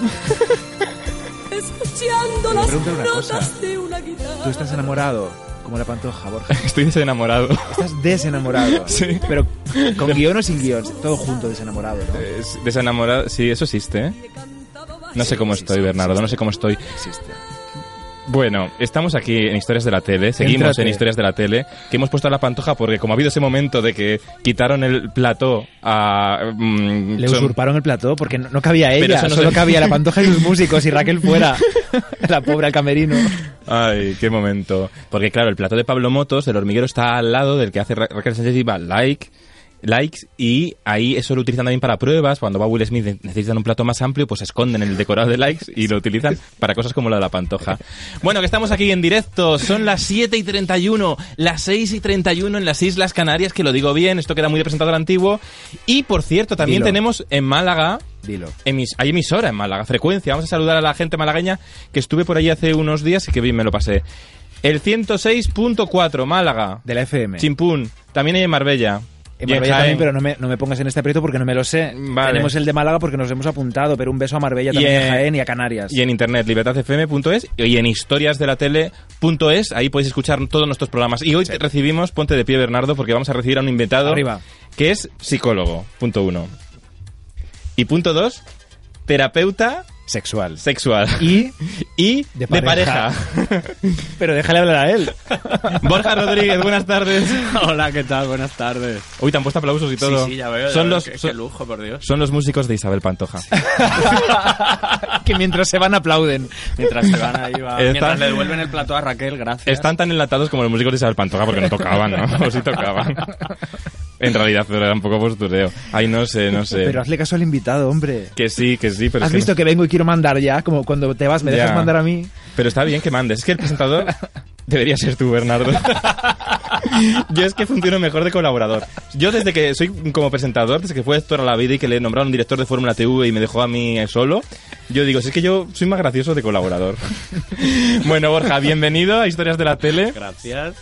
Speaker 5: Escuchando las
Speaker 3: una
Speaker 5: notas
Speaker 3: cosa.
Speaker 5: de una guitarra.
Speaker 3: Tú estás enamorado, como la pantoja, Borja. [LAUGHS]
Speaker 2: Estoy desenamorado.
Speaker 3: Estás desenamorado. [LAUGHS]
Speaker 2: Sí.
Speaker 3: Pero con guion o sin guion, todo junto desenamorado, ¿no?
Speaker 2: Es desenamorado. Sí, eso existe, ¿eh? No sé cómo estoy, Bernardo, no sé cómo estoy.
Speaker 3: Existe.
Speaker 2: Bueno, estamos aquí en Historias de la Tele, seguimos en Historias de la Tele, que hemos puesto a la pantoja porque como ha habido ese momento de que quitaron el plató a... mm,
Speaker 3: Le
Speaker 2: son-
Speaker 3: usurparon el plató porque no, no cabía ella,
Speaker 2: no
Speaker 3: solo
Speaker 2: se-
Speaker 3: cabía la [LAUGHS] pantoja y los músicos y Raquel fuera. [LAUGHS] La pobre al camerino.
Speaker 2: Ay, qué momento. Porque claro, el plató de Pablo Motos, el hormiguero, está al lado del que hace Ra- Raquel Sánchez y va like, likes, y ahí eso lo utilizan también para pruebas. Cuando va Will Smith necesitan un plato más amplio, pues esconden el decorado de likes y lo utilizan [LAUGHS] para cosas como la de la pantoja. Bueno, que estamos aquí en directo, son las 7 y 31, las 6 y 31 en las Islas Canarias, que lo digo bien, esto queda muy de presentador antiguo. Y por cierto, también
Speaker 3: Dilo.
Speaker 2: tenemos en Málaga
Speaker 3: Dilo.
Speaker 2: emis- hay emisora en Málaga, frecuencia. Vamos a saludar a la gente malagueña que estuve por allí hace unos días y que bien me lo pasé. El 106.4, Málaga.
Speaker 3: De la FM.
Speaker 2: Chimpún. También hay en Marbella.
Speaker 3: En Marbella también, pero no me, no me pongas en este aprieto porque no me lo sé.
Speaker 2: Vale.
Speaker 3: Tenemos el de Málaga porque nos hemos apuntado, pero un beso a Marbella
Speaker 2: Y
Speaker 3: también,
Speaker 2: en-
Speaker 3: a Jaén y a Canarias.
Speaker 2: Y en internet, libertadfm.es y en historiasdelatele.es. Ahí podéis escuchar todos nuestros programas. Y hoy recibimos, ponte de pie, Bernardo, porque vamos a recibir a un invitado.
Speaker 3: Arriba.
Speaker 2: Que es psicólogo, punto uno. Y punto dos, terapeuta
Speaker 3: Sexual.
Speaker 2: sexual.
Speaker 3: Y... [LAUGHS]
Speaker 2: Y
Speaker 3: De
Speaker 2: de
Speaker 3: pareja.
Speaker 2: pareja. [LAUGHS]
Speaker 3: Pero déjale hablar a él. [LAUGHS]
Speaker 2: Borja Rodríguez, buenas tardes.
Speaker 6: Hola, ¿qué tal? Buenas tardes.
Speaker 2: Uy, te han puesto aplausos y todo.
Speaker 6: Sí, sí, ya veo. ya
Speaker 2: son
Speaker 6: veo,
Speaker 2: los
Speaker 6: qué,
Speaker 2: son,
Speaker 6: qué lujo, por Dios.
Speaker 2: son los músicos de Isabel Pantoja.
Speaker 3: que mientras se van aplauden.
Speaker 6: Mientras se van ahí, va.
Speaker 2: Está-
Speaker 6: Mientras le devuelven el plato a Raquel, gracias.
Speaker 2: Están tan enlatados como los músicos de Isabel Pantoja porque no tocaban, ¿no? O sí tocaban. En realidad, pero era un poco postureo. Ay, no sé, no sé.
Speaker 3: Pero hazle caso al invitado, hombre.
Speaker 2: Que sí, que sí, pero
Speaker 3: ¿Has
Speaker 2: es que
Speaker 3: visto
Speaker 2: no-
Speaker 3: que vengo y quiero mandar ya? Como cuando te vas, me
Speaker 2: Ya.
Speaker 3: dejas mandar a mí.
Speaker 2: Pero está bien que mandes. Es que el presentador [LAUGHS] debería ser tú, Bernardo. [LAUGHS] Yo es que funciono mejor de colaborador. Yo desde que soy como presentador, desde que fue Héctor a la vida y que le nombraron director de Fórmula TV y me dejó a mí solo, yo digo, si es que yo soy más gracioso de colaborador. [LAUGHS] Bueno, Borja, bienvenido a Historias de la Tele.
Speaker 6: Gracias.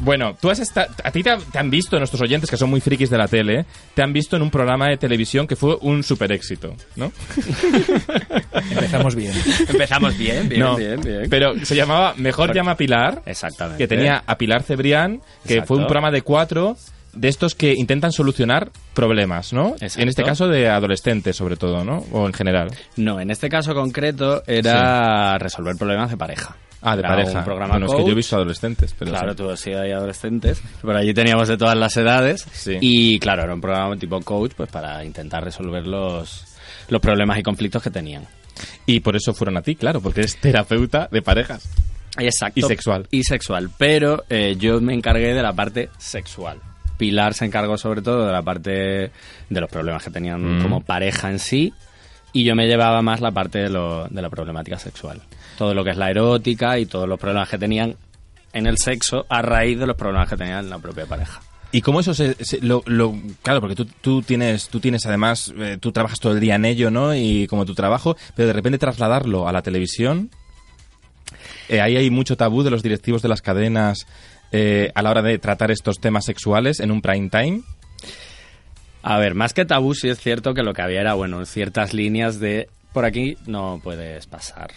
Speaker 2: Bueno, tú has esta- a ti te, ha- te han visto, nuestros oyentes que son muy frikis de la tele, te han visto en un programa de televisión que fue un super éxito, ¿no? [LAUGHS]
Speaker 3: Empezamos bien.
Speaker 6: Empezamos bien, bien,
Speaker 2: No,
Speaker 6: bien, bien.
Speaker 2: Pero se llamaba Mejor llama a Pilar,
Speaker 6: Exactamente.
Speaker 2: que tenía a Pilar Cebrián, que
Speaker 6: Exacto.
Speaker 2: fue un programa de cuatro de estos que intentan solucionar problemas, ¿no?
Speaker 6: Exacto.
Speaker 2: En este caso de adolescentes, sobre todo, ¿no? O en general.
Speaker 6: No, en este caso concreto era resolver problemas de pareja.
Speaker 2: Ah, de
Speaker 6: Era
Speaker 2: pareja.
Speaker 6: Un programa
Speaker 2: bueno, es que yo he visto adolescentes, pero
Speaker 6: Claro,
Speaker 2: sí.
Speaker 6: tú sido ahí adolescentes. Por allí teníamos de todas las edades.
Speaker 2: Sí.
Speaker 6: Y claro, era un programa tipo coach pues para intentar resolver los, los problemas y conflictos que tenían.
Speaker 2: Y por eso fueron a ti, claro, porque eres terapeuta de parejas.
Speaker 6: Exacto.
Speaker 2: Y sexual.
Speaker 6: Y sexual. Pero eh, yo me encargué de la parte sexual. Pilar se encargó sobre todo de la parte de los problemas que tenían
Speaker 2: Mm.
Speaker 6: como pareja en sí. Y yo me llevaba más la parte de, lo- de la problemática sexual. Todo lo que es la erótica y todos los problemas que tenían en el sexo a raíz de los problemas que tenían en la propia pareja.
Speaker 2: ¿Y cómo eso se, se- lo, lo- claro, porque tú, tú tienes, tú tienes además, eh, tú trabajas todo el día en ello, ¿no? Y como tu trabajo, pero de repente trasladarlo a la televisión, eh, ahí hay mucho tabú de los directivos de las cadenas eh, a la hora de tratar estos temas sexuales en un prime time.
Speaker 6: A ver, más que tabú, sí es cierto que lo que había era, bueno, ciertas líneas de por aquí no puedes pasar.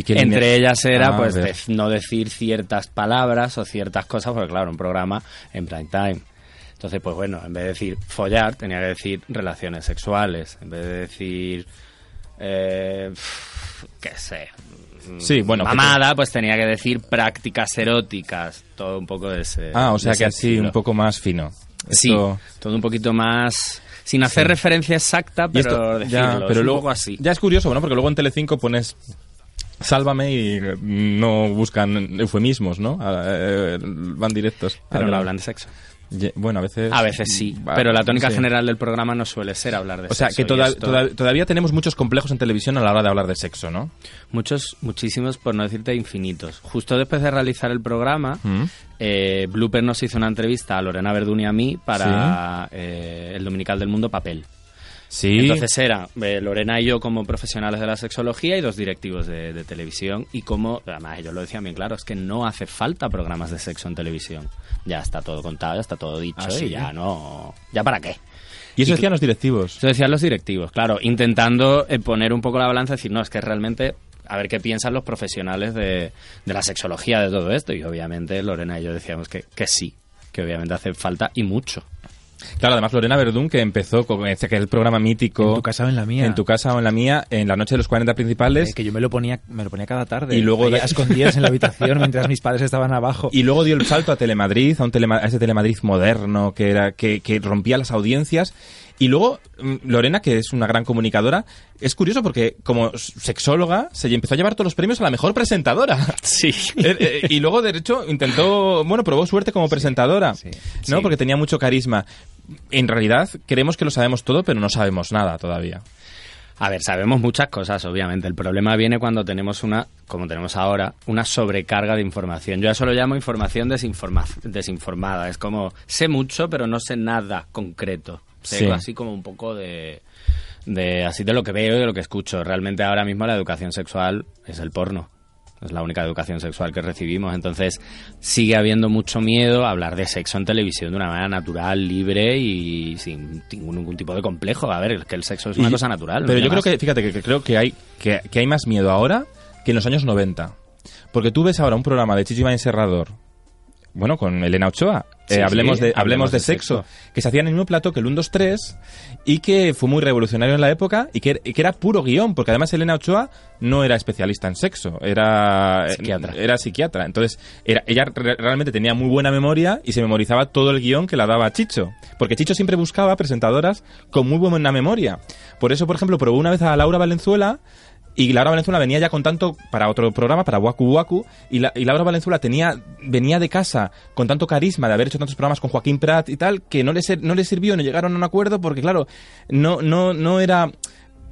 Speaker 2: ¿Y qué
Speaker 6: Entre ellas era,
Speaker 2: Ah,
Speaker 6: pues, de- no decir ciertas palabras o ciertas cosas, porque claro, un programa en prime time. Entonces, pues bueno, en vez de decir follar, tenía que decir relaciones sexuales. En vez de decir, eh, qué sé,
Speaker 2: Sí, bueno,
Speaker 6: mamada, pues tenía que decir prácticas eróticas. Todo un poco de ese.
Speaker 2: Ah, o sea que así
Speaker 6: estilo.
Speaker 2: un poco más fino.
Speaker 6: Sí,
Speaker 2: Esto-
Speaker 6: todo un poquito más. Sin hacer referencia exacta,
Speaker 2: esto-
Speaker 6: pero
Speaker 2: ya,
Speaker 6: decirlo.
Speaker 2: pero
Speaker 6: es un
Speaker 2: luego
Speaker 6: poco así.
Speaker 2: Ya es curioso, bueno, porque luego en Telecinco pones Sálvame y no buscan eufemismos, ¿no? Eh, van directos.
Speaker 6: Pero no hablan de sexo.
Speaker 2: Bueno, a veces...
Speaker 6: A veces sí,
Speaker 2: Va,
Speaker 6: pero la tónica
Speaker 2: sí.
Speaker 6: general del programa no suele ser hablar de
Speaker 2: O sea,
Speaker 6: sexo.
Speaker 2: que
Speaker 6: y
Speaker 2: toda-
Speaker 6: esto-
Speaker 2: toda- todavía tenemos muchos complejos en televisión a la hora de hablar de sexo, ¿no?
Speaker 6: Muchos, muchísimos, por no decirte infinitos. Justo después de realizar el programa,
Speaker 2: Mm.
Speaker 6: eh, Blooper nos hizo una entrevista a Lorena Verdún y a mí para eh, el Dominical del Mundo Papel.
Speaker 2: Sí.
Speaker 6: Entonces era eh, Lorena y yo como profesionales de la sexología y dos directivos de, de televisión y como, además ellos lo decían bien claro, es que no hace falta programas de sexo en televisión. Ya está todo contado, ya está todo dicho
Speaker 3: Ah, sí.
Speaker 6: y ya no... ¿Ya para qué?
Speaker 2: y eso
Speaker 6: y-
Speaker 2: decían los directivos.
Speaker 6: Eso decían los directivos, claro, intentando eh, poner un poco la balanza y decir, no, es que realmente, a ver qué piensan los profesionales de, de la sexología de todo esto. Y obviamente Lorena y yo decíamos que, que sí, que obviamente hace falta y mucho.
Speaker 2: Claro, además Lorena Verdún, que empezó con ese que es el programa mítico...
Speaker 3: En tu casa o en la mía.
Speaker 2: En tu casa o en la mía, en la noche de los 40 principales.
Speaker 3: Eh, que yo me lo ponía me lo ponía cada tarde.
Speaker 2: Y luego
Speaker 3: Ahí
Speaker 2: de-
Speaker 3: a escondidas en la habitación [LAUGHS] mientras mis padres estaban abajo.
Speaker 2: Y luego dio el salto a Telemadrid, a, un telema- a ese Telemadrid moderno que era que, que rompía las audiencias. Y luego mm, Lorena, que es una gran comunicadora, es curioso porque como sexóloga se empezó a llevar todos los premios a la mejor presentadora. [LAUGHS]
Speaker 6: Sí. [LAUGHS]
Speaker 2: Eh, eh, y luego, de hecho, intentó, bueno, probó suerte como presentadora,
Speaker 3: sí,
Speaker 2: ¿no?
Speaker 6: sí.
Speaker 2: Porque tenía mucho carisma. En realidad, creemos que lo sabemos todo, pero no sabemos nada todavía.
Speaker 6: A ver, sabemos muchas cosas, obviamente. El problema viene cuando tenemos una, como tenemos ahora, una sobrecarga de información. Yo a eso lo llamo información desinforma- desinformada. Es como, sé mucho, pero no sé nada concreto. Sé
Speaker 2: Sí.
Speaker 6: así como un poco de, de, así de lo que veo y de lo que escucho. Realmente ahora mismo la educación sexual es el porno. Es la única educación sexual que recibimos. Entonces, sigue habiendo mucho miedo a hablar de sexo en televisión de una manera natural, libre y sin ningún, ningún tipo de complejo. A ver, es que el sexo es una
Speaker 2: Y-
Speaker 6: cosa natural.
Speaker 2: Pero yo creo
Speaker 6: más.
Speaker 2: que, fíjate, que, que creo que hay, que, que hay más miedo ahora que en los años 90. Porque tú ves ahora un programa de Chichi Serrador, bueno, con Elena Ochoa, eh, hablemos,
Speaker 6: sí,
Speaker 2: de, hablemos
Speaker 6: hablemos
Speaker 2: de
Speaker 6: de
Speaker 2: sexo,
Speaker 6: sexo.
Speaker 2: que se hacía en el mismo plato que el 1, 2, 3, y que fue muy revolucionario en la época, y que, y que era puro guion, porque además Elena Ochoa no era especialista en sexo, era
Speaker 6: Psiquiatra.
Speaker 2: Era psiquiatra. Entonces, era, ella re- realmente tenía muy buena memoria y se memorizaba todo el guion que la daba Chicho. Porque Chicho siempre buscaba presentadoras con muy buena memoria. Por eso, por ejemplo, probó una vez a Laura Valenzuela y Laura Valenzuela venía ya con tanto para otro programa, para Waku Waku, y, la- y Laura Valenzuela tenía, venía de casa con tanto carisma de haber hecho tantos programas con Joaquín Prat y tal, que no le, no le sirvió, no llegaron a un acuerdo, porque claro, no, no, no era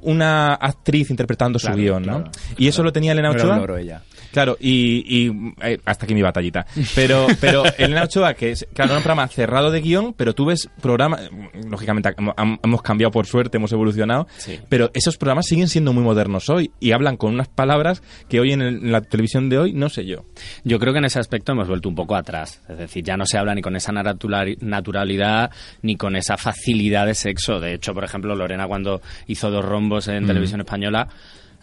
Speaker 2: una actriz interpretando
Speaker 3: Claro,
Speaker 2: su guion, ¿no?
Speaker 3: claro,
Speaker 2: Y eso lo tenía Elena
Speaker 3: No era
Speaker 2: Ochoa.
Speaker 3: un loro ella.
Speaker 2: Claro, y, y, eh, hasta aquí mi batallita. Pero, pero [LAUGHS] Elena Ochoa, que es, claro, un programa cerrado de guion, pero tú ves programas, lógicamente hemos cambiado por suerte, hemos evolucionado,
Speaker 6: Sí.
Speaker 2: pero esos programas siguen siendo muy modernos hoy y hablan con unas palabras que hoy en, el- en la televisión de hoy no sé yo.
Speaker 6: Yo creo que en ese aspecto hemos vuelto un poco atrás. Es decir, ya no se habla ni con esa natural- naturalidad ni con esa facilidad de sexo. De hecho, por ejemplo, Lorena cuando hizo dos rombos en televisión española,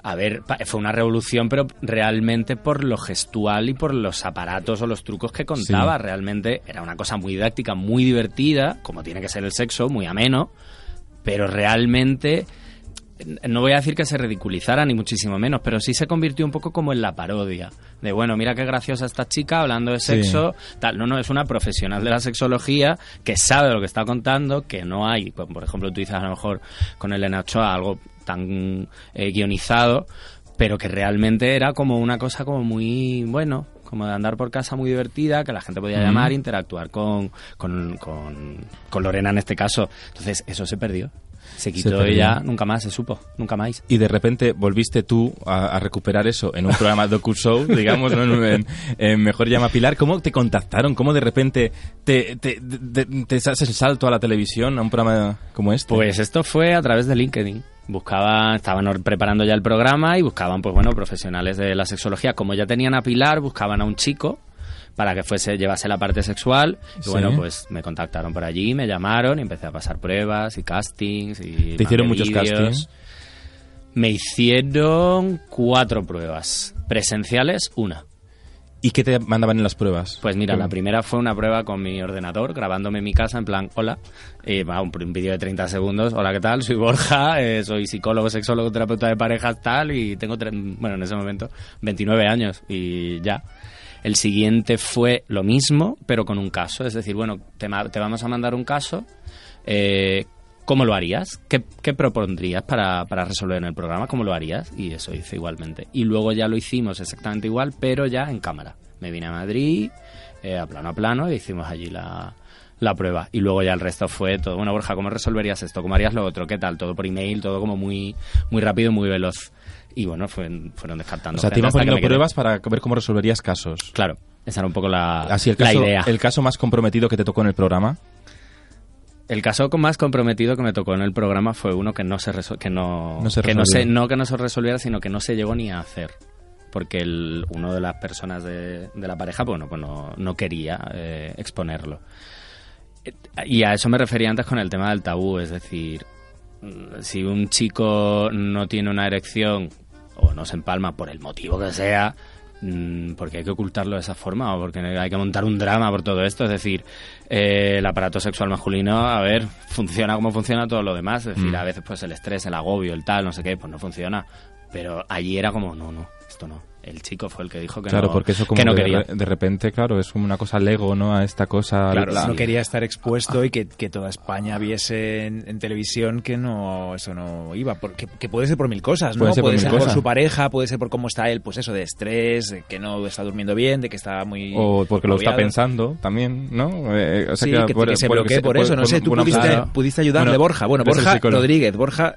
Speaker 6: a ver, fue una revolución, pero realmente por lo gestual y por los aparatos o los trucos que contaba.
Speaker 2: Sí.
Speaker 6: Realmente era una cosa muy didáctica, muy divertida, como tiene que ser el sexo, muy ameno, pero realmente no voy a decir que se ridiculizara ni muchísimo menos, pero sí se convirtió un poco como en la parodia. De bueno, mira qué graciosa esta chica hablando de
Speaker 2: Sí.
Speaker 6: sexo, tal. No, no, es una profesional de la sexología que sabe lo que está contando, que no hay, pues, por ejemplo, tú dices a lo mejor con Elena Ochoa algo tan eh, guionizado, pero que realmente era como una cosa como muy, bueno, como de andar por casa muy divertida, que la gente podía llamar, interactuar con, con, con, con Lorena en este caso. Entonces, eso se perdió. Se quitó y ya nunca más se supo, nunca más.
Speaker 2: Y de repente volviste tú a, a recuperar eso en un programa [LAUGHS] digamos, en, en- en Mejor Llama Pilar. ¿Cómo te contactaron? ¿Cómo de repente te, te, te, te das el salto a la televisión, a un programa como este?
Speaker 6: Pues esto fue a través de LinkedIn. Buscaban, estaban preparando ya el programa y buscaban, pues bueno, profesionales de la sexología. Como ya tenían a Pilar, buscaban a un chico para que fuese, llevase la parte sexual. Y
Speaker 2: Sí.
Speaker 6: bueno, pues me contactaron por allí, me llamaron y empecé a pasar pruebas y castings y
Speaker 2: ¿Te hicieron muchos castings?
Speaker 6: Me hicieron cuatro pruebas. Presenciales, una.
Speaker 2: ¿Y qué te mandaban en las pruebas?
Speaker 6: Pues mira,
Speaker 2: ¿Qué-
Speaker 6: la primera fue una prueba con mi ordenador, grabándome en mi casa, en plan, hola, eh, va, un, un vídeo de 30 segundos, hola, ¿qué tal? Soy Borja, eh, soy psicólogo, sexólogo, terapeuta de parejas, tal, y tengo, bueno, en ese momento, 29 años, y ya. El siguiente fue lo mismo, pero con un caso, es decir, bueno, te vamos a mandar un caso, eh, ¿cómo lo harías? ¿Qué, qué propondrías para, para resolver en el programa? ¿Cómo lo harías? Y eso hice igualmente. Y luego ya lo hicimos exactamente igual, pero ya en cámara. Me vine a Madrid, eh, a plano a plano, e hicimos allí la, la prueba. Y luego ya el resto fue todo. Bueno, Borja, ¿cómo resolverías esto? ¿Cómo harías lo otro? ¿Qué tal? Todo por email, todo como muy, muy rápido, muy veloz. Y bueno, fue- fueron descartando.
Speaker 2: O sea, te iban poniendo
Speaker 6: quedé.
Speaker 2: pruebas para ver cómo resolverías casos.
Speaker 6: Claro, esa era un poco la,
Speaker 2: Así el
Speaker 6: la idea.
Speaker 2: el caso más comprometido que te tocó en el programa.
Speaker 6: El caso más comprometido que me tocó en el programa fue uno que no se que no,
Speaker 2: No se
Speaker 6: que no se no que no se resolviera, sino que no se llegó ni a hacer. Porque el, uno de las personas de, de la pareja bueno, pues no, no quería eh, exponerlo. Eh, Y a eso me refería antes con el tema del tabú, es decir, si un chico no tiene una erección o no se empalma por el motivo que sea, porque hay que ocultarlo de esa forma o porque hay que montar un drama por todo esto. Es decir, eh, el aparato sexual masculino, a ver, funciona como funciona todo lo demás. Es decir,
Speaker 2: Mm.
Speaker 6: a veces pues el estrés, el agobio, el tal, no sé qué, pues no funciona. Pero allí era como, no, no, esto no. El chico fue el que dijo que
Speaker 2: claro,
Speaker 6: no,
Speaker 2: porque eso como
Speaker 6: que no
Speaker 2: de,
Speaker 6: quería.
Speaker 2: de repente, claro, es como una cosa lego, ¿no? A esta cosa...
Speaker 6: Claro,
Speaker 2: la-
Speaker 3: no quería estar expuesto y que, que toda España viese en, en televisión que no eso no iba porque que puede ser por mil cosas no
Speaker 2: Puede ser por
Speaker 3: su pareja puede ser por cómo está él pues eso de estrés de que no está durmiendo bien de que está muy
Speaker 2: O porque lo está pensando también, ¿no? Eh, o sea
Speaker 3: sí, que,
Speaker 2: por-
Speaker 3: que se bloquee por, eso, no sé, tú pudiste,
Speaker 2: Claro.
Speaker 3: pudiste ayudarle,
Speaker 2: Bueno,
Speaker 3: Borja. Bueno, Borja. Rodríguez, Borja...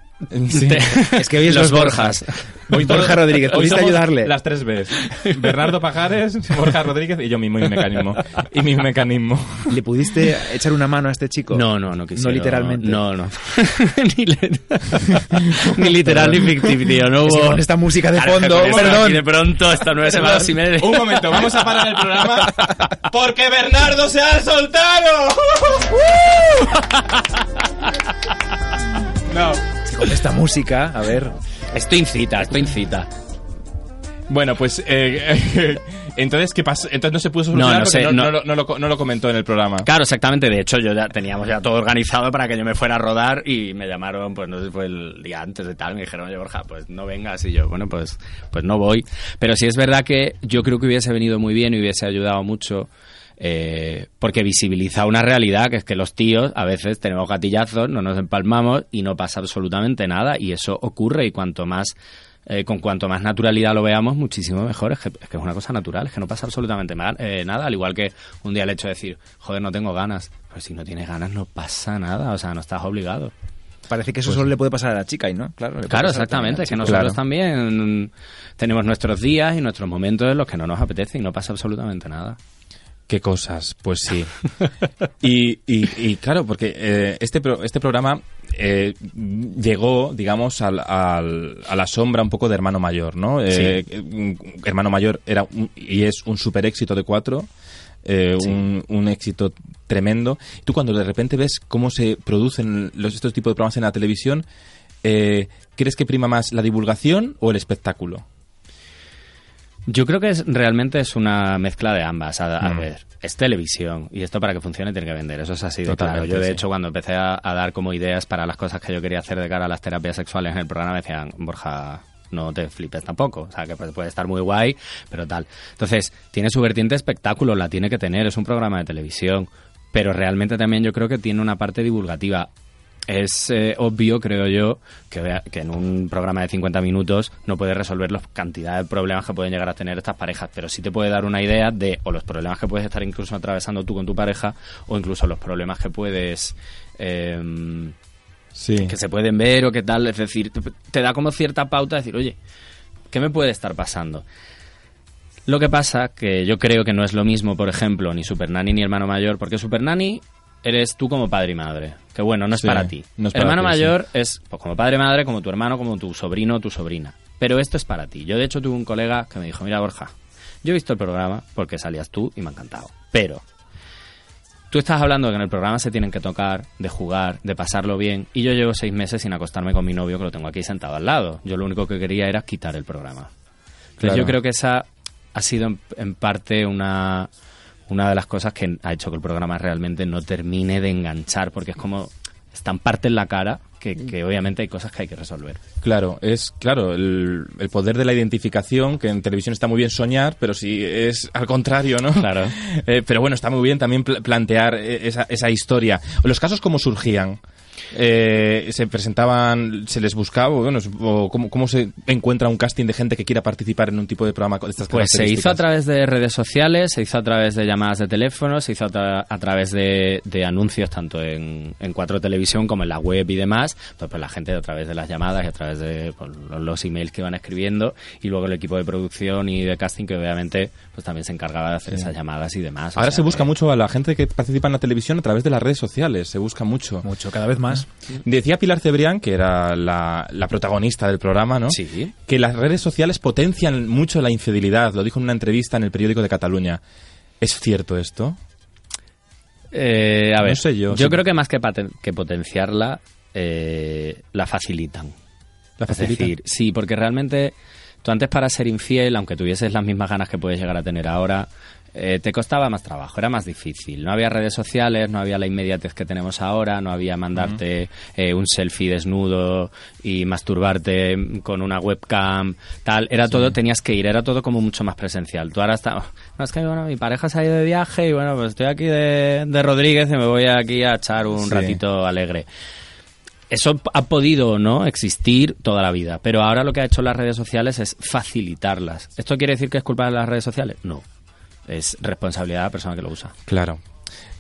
Speaker 2: Sí. [LAUGHS]
Speaker 3: Es que hoy es
Speaker 6: Los Borjas.
Speaker 3: Borja Rodríguez, pudiste ayudarle.
Speaker 2: Las tres Bs. Bernardo Pajares, Borja Rodríguez y yo mismo y mi mecanismo. Y mi mecanismo.
Speaker 3: ¿Le pudiste echar una mano a este chico?
Speaker 6: No, no, no quisiera.
Speaker 3: No literalmente.
Speaker 6: No, no. [LAUGHS] ni, [LAUGHS] ni literal ni ficticio. No
Speaker 3: Es que
Speaker 6: hubo...
Speaker 3: con esta música de fondo, perdón.
Speaker 6: aquí de pronto, estas nueve semanas y media.
Speaker 2: Un momento, vamos a parar el programa porque Bernardo se ha soltado. No.
Speaker 3: Con esta música, a ver...
Speaker 6: Esto incita, esto incita.
Speaker 2: Bueno, pues eh, [LAUGHS] entonces qué pasa? Entonces no se pudo
Speaker 6: No,
Speaker 2: solucionar
Speaker 6: no
Speaker 2: porque
Speaker 6: sé,
Speaker 2: no,
Speaker 6: no-
Speaker 2: no lo- no lo, no lo comentó en el programa.
Speaker 6: Claro, exactamente. De hecho, yo ya teníamos ya todo organizado para que yo me fuera a rodar y me llamaron, pues no sé fue el día antes de tal, me dijeron, oye Borja, pues no vengas. Y yo, bueno, pues, pues no voy. Pero sí es verdad que yo creo que hubiese venido muy bien y hubiese ayudado mucho. Eh, porque visibiliza una realidad que es que los tíos a veces tenemos gatillazos, no nos empalmamos y no pasa absolutamente nada y eso ocurre y cuanto más eh, con cuanto más naturalidad lo veamos, muchísimo mejor. Es que, es que es una cosa natural, es que no pasa absolutamente mal- eh, nada. Al igual que un día el hecho de decir, joder, no tengo ganas. Pues si no tienes ganas, no pasa nada. O sea, no estás obligado.
Speaker 3: Parece que eso solo le puede pasar a la chica y no, claro.
Speaker 6: Claro, exactamente.
Speaker 3: al
Speaker 6: Que nosotros
Speaker 2: Claro.
Speaker 6: también tenemos nuestros días y nuestros momentos en los que no nos apetece y no pasa absolutamente nada.
Speaker 2: Qué cosas, pues sí. y, y- y claro, porque eh, este, pro- este programa eh, llegó, digamos, al, al- a la sombra un poco de Hermano Mayor, ¿no? Eh, Hermano Mayor era un- y es un super éxito de cuatro. eh, un, un éxito tremendo. Tú cuando de repente ves cómo se producen los, estos tipos de programas en la televisión, eh, ¿crees que prima más la divulgación o el espectáculo?
Speaker 6: Yo creo que es, realmente es una mezcla de ambas. A, a
Speaker 2: Mm.
Speaker 6: ver, es televisión y esto para que funcione tiene que vender. Eso es así de claro. Yo, de
Speaker 2: sí.
Speaker 6: hecho, cuando empecé a, a dar como ideas para las cosas que yo quería hacer de cara a las terapias sexuales en el programa, me decían, Borja, no te flipes tampoco. O sea, que pues, puede estar muy guay, pero tal. Entonces, tiene su vertiente espectáculo, la tiene que tener. Es un programa de televisión. Pero realmente también yo creo que tiene una parte divulgativa. Es eh, obvio, creo yo, que, que en un programa de 50 minutos no puedes resolver la cantidad de problemas que pueden llegar a tener estas parejas, pero sí te puede dar una idea de o los problemas que puedes estar incluso atravesando tú con tu pareja o incluso los problemas que puedes...
Speaker 2: Sí.
Speaker 6: que se pueden ver o qué tal, es decir, te, te da como cierta pauta de decir, oye, ¿qué me puede estar pasando? Lo que pasa que yo creo que no es lo mismo, por ejemplo, ni Super Nanny ni Hermano Mayor, porque Super Nanny eres tú como padre y madre, que bueno, no es
Speaker 2: Sí,
Speaker 6: para ti.
Speaker 2: no es para
Speaker 6: hermano
Speaker 2: ti,
Speaker 6: Mayor es pues, como padre y madre, como tu hermano, como tu sobrino o tu sobrina. Pero esto es para ti. Yo de hecho tuve un colega que me dijo, mira Borja, yo he visto el programa porque salías tú y me ha encantado. Pero Tú estás hablando de que en el programa se tienen que tocar, de jugar, de pasarlo bien, y yo llevo seis meses sin acostarme con mi novio que lo tengo aquí sentado al lado. Yo lo único que quería era quitar el programa. Entonces
Speaker 2: Claro.
Speaker 6: yo creo que esa ha sido en, en parte una, una de las cosas que ha hecho que el programa realmente no termine de enganchar, porque es como es tan parte en la cara que, que obviamente hay cosas que hay que resolver.
Speaker 2: Claro, es claro el, el poder de la identificación, que en televisión está muy bien soñar, pero si es al contrario, ¿no?
Speaker 6: Claro. [LAUGHS]
Speaker 2: Eh, pero bueno, está muy bien también pl- plantear eh, esa, esa historia. Los casos cómo surgían. Eh, se presentaban, se les buscaba, o bueno, o cómo, cómo se encuentra un casting de gente que quiera participar en un tipo de programa de estas
Speaker 6: Pues se hizo a través de redes sociales, se hizo a través de llamadas de teléfono, se hizo a, tra- a través de, de anuncios tanto en, en Cuatro Televisión como en la web y demás. Pues, pues la gente a través de las llamadas y a través de pues, los, emails que iban escribiendo y luego el equipo de producción y de casting que obviamente pues también se encargaba de hacer esas llamadas y demás. O
Speaker 2: Ahora
Speaker 6: sea
Speaker 2: se busca
Speaker 6: que-
Speaker 2: mucho a la gente que participa en la televisión a través de las redes sociales, se busca mucho.
Speaker 3: Mucho, cada vez más.
Speaker 2: Decía Pilar Cebrián, que era la, la protagonista del programa, ¿no?
Speaker 6: Sí.
Speaker 2: Que las redes sociales potencian mucho la infidelidad. Lo dijo en una entrevista en el periódico de Cataluña. ¿Es cierto esto?
Speaker 6: Eh, a ver,
Speaker 2: No sé yo, sí.
Speaker 6: creo que más que, potenciarla, eh, la facilitan.
Speaker 2: ¿La
Speaker 6: Es
Speaker 2: facilitan?
Speaker 6: decir, sí, porque realmente tú antes para ser infiel, aunque tuvieses las mismas ganas que puedes llegar a tener ahora, eh, te costaba más trabajo, era más difícil. No había redes sociales, no había la inmediatez que tenemos ahora, no había mandarte eh, un selfie desnudo y masturbarte con una webcam, tal. Era todo, tenías que ir, era todo como mucho más presencial. Tú ahora estás, [LAUGHS] no, es que bueno, mi pareja se ha ido de viaje y bueno, pues estoy aquí de, de Rodríguez y me voy aquí a echar un
Speaker 2: Sí.
Speaker 6: ratito alegre. Eso ha podido o no existir toda la vida, pero ahora lo que ha hecho las redes sociales es facilitarlas. ¿Esto quiere decir que es culpa de las redes sociales? No. Es responsabilidad de la persona que lo usa.
Speaker 2: Claro.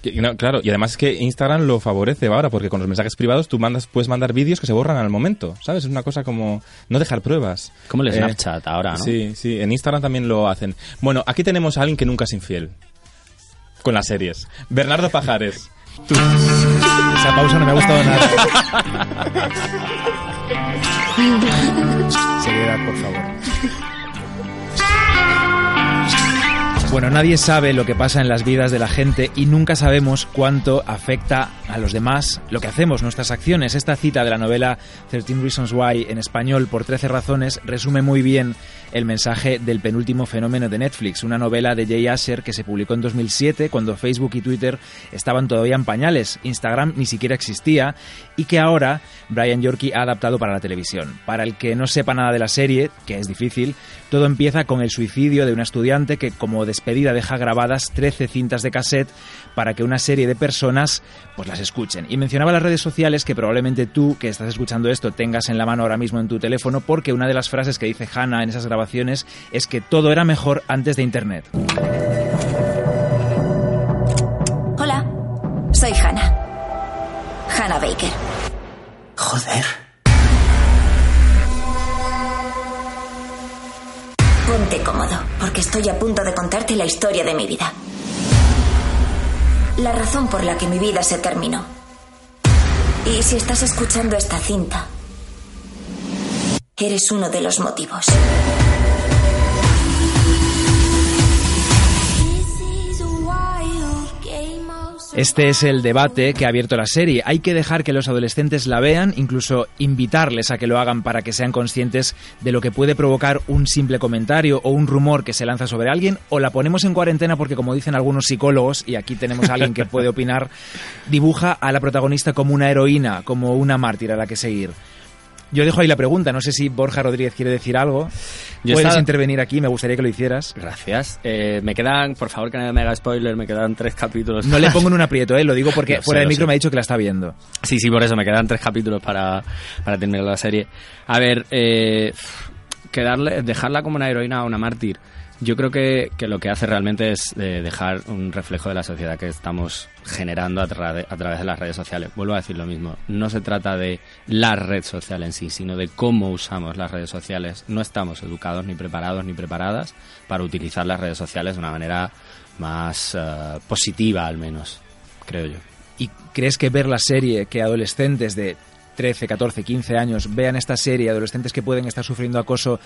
Speaker 2: Y, no, claro, y además es que Instagram lo favorece ahora, porque con los mensajes privados tú mandas, puedes mandar vídeos que se borran al momento, ¿sabes? Es una cosa como no dejar pruebas.
Speaker 6: Como el
Speaker 2: Eh,
Speaker 6: Snapchat ahora, ¿no?
Speaker 2: Sí, sí, en Instagram también lo hacen. Bueno, aquí tenemos a alguien que nunca es infiel. Con las series. Bernardo Pajares. [LAUGHS]
Speaker 3: Esa pausa no me ha gustado nada. [LAUGHS] Seriedad, por favor. [LAUGHS] Bueno, nadie sabe lo que pasa en las vidas de la gente y nunca sabemos cuánto afecta a los demás lo que hacemos, nuestras acciones. Esta cita de la novela 13 Reasons Why en español por 13 razones resume muy bien el mensaje del penúltimo fenómeno de Netflix, una novela de Jay Asher que se publicó en 2007 cuando Facebook y Twitter estaban todavía en pañales, Instagram ni siquiera existía y que ahora Brian Yorkie ha adaptado para la televisión. Para el que no sepa nada de la serie, que es difícil, todo empieza con el suicidio de una estudiante que como despedida deja grabadas 13 cintas de cassette para que una serie de personas pues las escuchen. Y mencionaba las redes sociales que probablemente tú que estás escuchando esto tengas en la mano ahora mismo en tu teléfono porque una de las frases que dice Hannah en esas grabaciones es que todo era mejor antes de internet.
Speaker 7: Hola, soy Hannah. Hannah Baker. Joder.
Speaker 8: Ponte cómodo, porque estoy a punto de contarte la historia de mi vida. La razón por la que mi vida se terminó. Y si estás escuchando esta cinta, eres uno de los motivos.
Speaker 3: Este es el debate que ha abierto la serie. Hay que dejar que los adolescentes la vean, incluso invitarles a que lo hagan para que sean conscientes de lo que puede provocar un simple comentario o un rumor que se lanza sobre alguien, o la ponemos en cuarentena porque, como dicen algunos psicólogos, y aquí tenemos a alguien que puede opinar, dibuja a la protagonista como una heroína, como una mártir a la que seguir. Yo dejo ahí la pregunta, no sé si Borja Rodríguez quiere decir algo.
Speaker 6: Yo
Speaker 3: Puedes
Speaker 6: estaba-
Speaker 3: intervenir aquí, me gustaría que lo hicieras.
Speaker 6: Gracias. Eh, me quedan, por favor, que nadie me haga spoiler, me quedan tres capítulos.
Speaker 3: No le pongo en un aprieto, ¿eh? lo digo porque [LAUGHS]
Speaker 6: sé,
Speaker 3: fuera del micro
Speaker 6: sé.
Speaker 3: me ha dicho que la está viendo.
Speaker 6: Sí, sí, por eso me quedan tres capítulos para, para terminar la serie. A ver, eh, quedarle, dejarla como una heroína o una mártir. Yo creo que, que lo que hace realmente es eh, dejar un reflejo de la sociedad que estamos generando a, tra- a través de las redes sociales. Vuelvo a decir lo mismo. No se trata de la red social en sí, sino de cómo usamos las redes sociales. No estamos educados, ni preparados, ni preparadas para utilizar las redes sociales de una manera más eh, positiva, al menos, creo yo.
Speaker 3: ¿Y crees que ver la serie, que adolescentes de 13, 14, 15 años vean esta serie, adolescentes que pueden estar sufriendo acoso,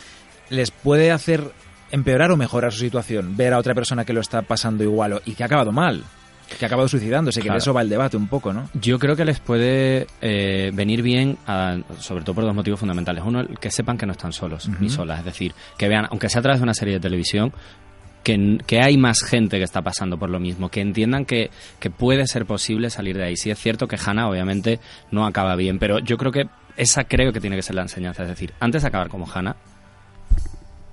Speaker 3: les puede hacer empeorar o mejorar su situación? Ver a otra persona que lo está pasando igual o- y que ha acabado mal, que ha acabado suicidándose, que
Speaker 6: Claro.
Speaker 3: de eso va el debate un poco, ¿no?
Speaker 6: Yo creo que les puede eh, venir bien, a- sobre todo por dos motivos fundamentales. Uno, que sepan que no están solos ni solas. Es decir, que vean, aunque sea a través de una serie de televisión, que, que hay más gente que está pasando por lo mismo, que entiendan que, que puede ser posible salir de ahí. Sí es cierto que Hannah obviamente no acaba bien, pero yo creo que esa creo que tiene que ser la enseñanza. Es decir, antes de acabar como Hannah,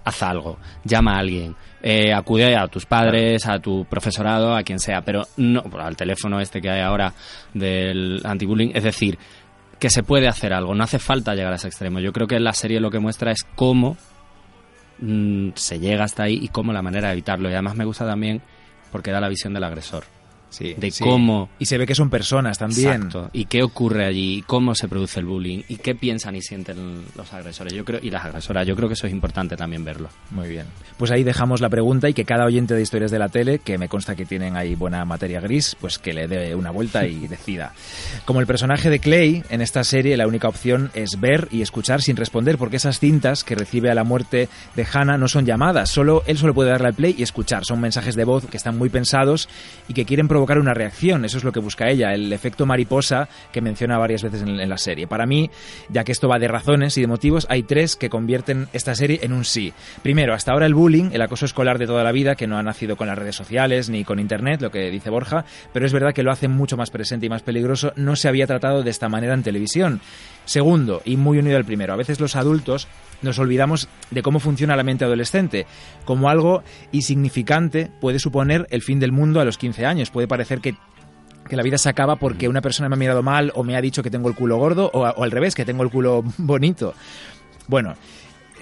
Speaker 6: haz algo, llama a alguien, eh, acude a tus padres, a tu profesorado, a quien sea, pero no al teléfono este que hay ahora del anti-bullying. Es decir, que se puede hacer algo, no hace falta llegar a ese extremo. Yo creo que la serie lo que muestra es cómo mm, se llega hasta ahí y cómo la manera de evitarlo. Y además me gusta también porque da la visión del agresor.
Speaker 3: Sí,
Speaker 6: de
Speaker 3: sí.
Speaker 6: cómo
Speaker 3: Y se ve que son personas también.
Speaker 6: Exacto. Y qué ocurre allí, cómo se produce el bullying, y qué piensan y sienten los agresores. Yo creo, y las agresoras, yo creo que eso es importante también verlo.
Speaker 3: Muy bien. Pues ahí dejamos la pregunta y que cada oyente de historias de la tele, que me consta que tienen ahí buena materia gris, pues que le dé una vuelta y [LAUGHS] decida. Como el personaje de Clay en esta serie, la única opción es ver y escuchar sin responder, porque esas cintas que recibe a la muerte de Hannah no son llamadas, solo él solo puede darle al play y escuchar. Son mensajes de voz que están muy pensados y que quieren provocar una reacción. Eso es lo que busca ella, el efecto mariposa que menciona varias veces en, en la serie. Para mí, ya que esto va de razones y de motivos, hay tres que convierten esta serie en un sí. Primero, hasta ahora el bullying, el acoso escolar de toda la vida, que no ha nacido con las redes sociales ni con internet, lo que dice Borja, pero es verdad que lo hace mucho más presente y más peligroso, no se había tratado de esta manera en televisión. Segundo, y muy unido al primero, a veces los adultos nos olvidamos de cómo funciona la mente adolescente. Como algo insignificante puede suponer el fin del mundo a los 15 años. Puede parecer que que la vida se acaba porque una persona me ha mirado mal o me ha dicho que tengo el culo gordo o, o al revés, que tengo el culo [LAUGHS] bonito. Bueno,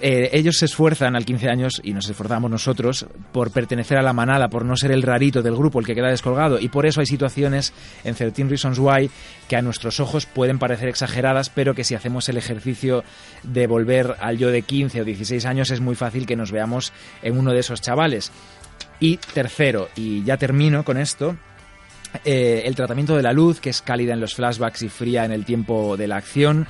Speaker 3: eh, ellos se esfuerzan al 15 años y nos esforzamos nosotros por pertenecer a la manada, por no ser el rarito del grupo, el que queda descolgado. Y por eso hay situaciones en 13 Reasons Why que a nuestros ojos pueden parecer exageradas, pero que si hacemos el ejercicio de volver al yo de 15 o 16 años es muy fácil que nos veamos en uno de esos chavales. Y tercero, y ya termino con esto, eh, el tratamiento de la luz, que es cálida en los flashbacks y fría en el tiempo de la acción,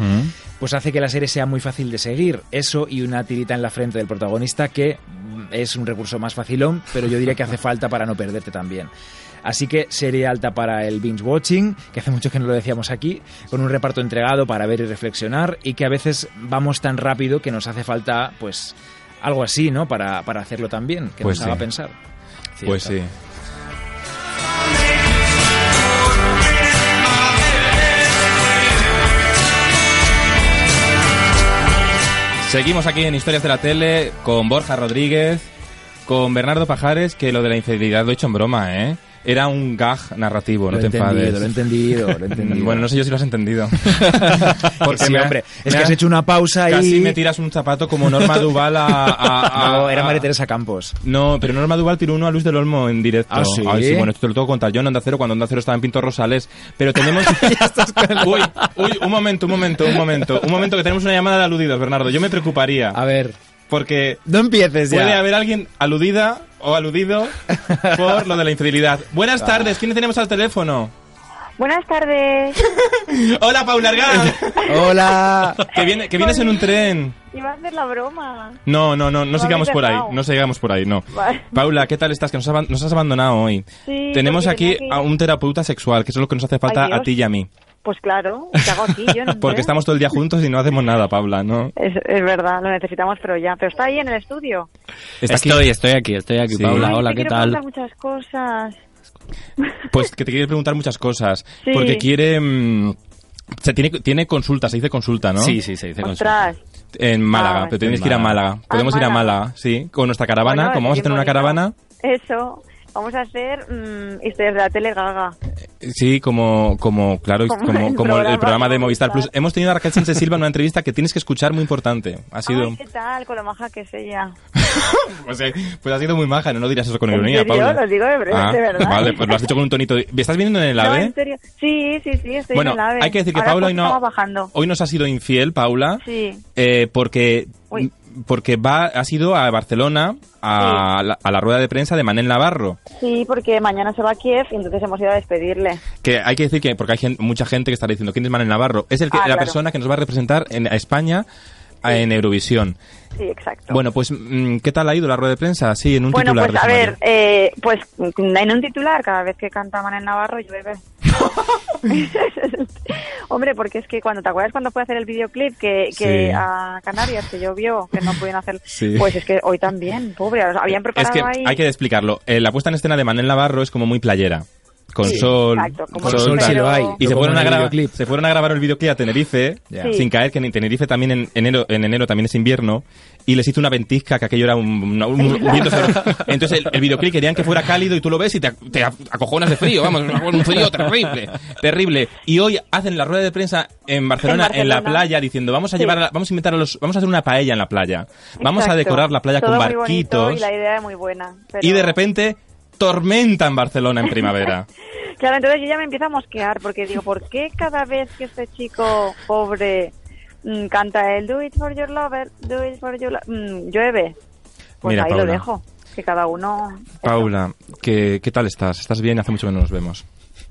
Speaker 3: pues hace que la serie sea muy fácil de seguir. Eso y una tirita en la frente del protagonista, que mm, es un recurso más facilón, pero yo diría que hace falta para no perderte también. Así que serie alta para el binge watching, que hace mucho que no lo decíamos aquí, con un reparto entregado para ver y reflexionar, y que a veces vamos tan rápido que nos hace falta, pues, algo así, ¿no? Para, para hacerlo también, que
Speaker 2: Pues
Speaker 3: nos
Speaker 2: sí.
Speaker 3: haga pensar.
Speaker 2: Pues sí. Seguimos aquí en Historias de la Tele con Borja Rodríguez, con Bernardo Pajares, que lo de la infidelidad lo he hecho en broma, ¿eh? Era un gag narrativo,
Speaker 3: Lo
Speaker 2: no te
Speaker 3: entendido,
Speaker 2: enfades.
Speaker 3: lo he entendido, lo he [LAUGHS] entendido.
Speaker 2: Bueno, no sé yo si lo has entendido. [LAUGHS] Porque
Speaker 3: Sí,
Speaker 2: me-
Speaker 3: hombre, es que
Speaker 2: ha-
Speaker 3: has hecho una pausa ahí.
Speaker 2: Casi me tiras un zapato como Norma [LAUGHS] Duval a... a- a-
Speaker 3: No, era María Teresa Campos.
Speaker 2: No, pero Norma Duval tiró uno a Luis del Olmo en directo.
Speaker 3: ¿Ah, sí?
Speaker 2: Ay, bueno, esto te lo tengo que contar yo en Onda Cero cuando Onda Cero estaba en Pinto Rosales. Pero tenemos... uy, uy, un momento, un momento, un momento. Un momento que tenemos una llamada de aludidos, Bernardo. Yo me preocuparía.
Speaker 3: A ver,
Speaker 2: Porque
Speaker 3: no empieces ya.
Speaker 2: puede haber alguien aludida o aludido por lo de la infidelidad. Buenas tardes, ¿quién tenemos al teléfono?
Speaker 7: Buenas tardes. [LAUGHS]
Speaker 2: Hola, Paula Argán.
Speaker 3: Hola.
Speaker 2: que, viene, que vienes en un tren.
Speaker 7: Iba a hacer la broma.
Speaker 2: No, no, no, no
Speaker 7: Me
Speaker 2: sigamos por ahí. No sigamos por ahí, no.
Speaker 7: Vale.
Speaker 2: Paula, ¿qué tal estás? Que nos, has aban- nos has abandonado hoy.
Speaker 7: Sí,
Speaker 2: Tenemos aquí
Speaker 7: que-
Speaker 2: a un terapeuta sexual, que es lo que nos hace falta
Speaker 7: Ay,
Speaker 2: a ti y a mí.
Speaker 7: Pues claro, ¿qué hago aquí? Yo no [LAUGHS] sé.
Speaker 2: Porque estamos todo el día juntos y no hacemos nada, Paula, ¿no?
Speaker 7: Es, es verdad, lo necesitamos, pero ya. Pero está ahí en el estudio.
Speaker 2: Está aquí-
Speaker 6: Estoy, estoy aquí, estoy aquí,
Speaker 2: Sí.
Speaker 6: Paula.
Speaker 7: Ay,
Speaker 6: Hola,
Speaker 7: te
Speaker 6: ¿qué tal?
Speaker 7: preguntar muchas cosas. [LAUGHS]
Speaker 2: Pues que te quiere preguntar muchas cosas.
Speaker 7: Sí.
Speaker 2: Porque quiere... mm, se tiene, tiene consulta, se dice consulta, ¿no?
Speaker 6: Sí, sí, se dice consulta.
Speaker 7: Ostras.
Speaker 2: En Málaga,
Speaker 7: Ah,
Speaker 2: pero tienes
Speaker 6: en
Speaker 2: que ir a
Speaker 6: Málaga.
Speaker 2: Málaga. Podemos
Speaker 7: Ah,
Speaker 2: ir a
Speaker 7: Málaga.
Speaker 2: Sí, con nuestra caravana.
Speaker 7: Bueno,
Speaker 2: Como vamos a tener una caravana.
Speaker 7: Eso. Vamos a hacer mm, historias de la tele gaga.
Speaker 2: sí, como, como claro,
Speaker 7: Como
Speaker 2: como,
Speaker 7: el
Speaker 2: como el
Speaker 7: programa
Speaker 2: de Movistar. Plus. Hemos tenido a Raquel Sánchez Silva en una entrevista que tienes que escuchar muy importante. Ha sido,
Speaker 7: Ay, ¿qué tal? Con lo maja que es ella. [LAUGHS]
Speaker 2: pues, eh, pues ha sido muy maja, no, no dirás eso con
Speaker 7: ¿En
Speaker 2: ironía? Paula.
Speaker 7: Lo digo de
Speaker 2: Ah,
Speaker 7: de verdad.
Speaker 2: Vale, pues lo has dicho con un tonito. de- ¿Estás viniendo en el
Speaker 7: No,
Speaker 2: AVE?
Speaker 7: en serio. Sí, sí, sí, estoy
Speaker 2: bueno,
Speaker 7: en el AVE.
Speaker 2: hay que decir que
Speaker 7: Ahora
Speaker 2: Paula hoy no,
Speaker 7: bajando.
Speaker 2: hoy nos ha sido infiel, Paula,
Speaker 7: Sí.
Speaker 2: eh, porque
Speaker 7: Uy.
Speaker 2: Porque va ha sido a Barcelona a, la, a la rueda de prensa de Manel Navarro.
Speaker 7: Sí, porque mañana se va a Kiev y entonces hemos ido a despedirle.
Speaker 2: Que hay que decir que, porque hay gen- mucha gente que está diciendo, ¿quién es Manel Navarro? Es el que,
Speaker 7: Ah,
Speaker 2: la
Speaker 7: claro.
Speaker 2: persona que nos va a representar en a España en Eurovisión.
Speaker 7: Sí, exacto.
Speaker 2: Bueno, pues, mm, ¿qué tal ha ido la rueda de prensa? Sí, en un
Speaker 7: Bueno,
Speaker 2: titular.
Speaker 7: pues
Speaker 2: de
Speaker 7: a ver, eh, pues en un titular, cada vez que canta Manel Navarro llueve. [LAUGHS] Hombre, porque es que cuando te acuerdas cuando fue a hacer el videoclip que, que
Speaker 2: Sí.
Speaker 7: a Canarias que llovió, que no pudieron hacer,
Speaker 2: Sí.
Speaker 7: pues es que hoy también, pobre, habían
Speaker 2: Es
Speaker 7: preparado
Speaker 2: que
Speaker 7: ahí.
Speaker 2: hay que explicarlo. Eh, la puesta en escena de Manel Navarro es como muy playera. Con
Speaker 7: Sí,
Speaker 2: sol,
Speaker 7: exacto, como
Speaker 2: sol,
Speaker 3: sol
Speaker 2: tal.
Speaker 3: sí lo hay.
Speaker 2: Y se fueron, a grabar,
Speaker 3: videoclip.
Speaker 2: se fueron a grabar el videoclip a Tenerife, sin caer que en Tenerife también en enero, en enero también es invierno, y les hizo una ventisca que aquello era un, una- un- un viento sobre- Entonces el, el videoclip querían que fuera cálido y tú lo ves y te, te acojonas de frío, vamos, un frío terrible, terrible. Y hoy hacen la rueda de prensa en Barcelona, en,
Speaker 7: En
Speaker 2: la playa, diciendo vamos a
Speaker 7: Sí.
Speaker 2: llevar, a la- vamos a invitar a los, vamos a hacer una paella en la playa, vamos a decorar la playa
Speaker 7: Todo
Speaker 2: con
Speaker 7: muy
Speaker 2: barquitos.
Speaker 7: Y la idea es muy buena. pero-
Speaker 2: Y de repente, tormenta en Barcelona en primavera. [LAUGHS]
Speaker 7: Claro, entonces yo ya me empiezo a mosquear porque digo, ¿por qué cada vez que este chico pobre mm, canta el Do it for your lover, do it for your lo-", mm, llueve? Pues
Speaker 2: Mira,
Speaker 7: ahí
Speaker 2: Paula.
Speaker 7: lo dejo, que cada uno...
Speaker 2: Paula, ¿qué, ¿qué tal estás? ¿Estás bien? Hace mucho que no nos vemos.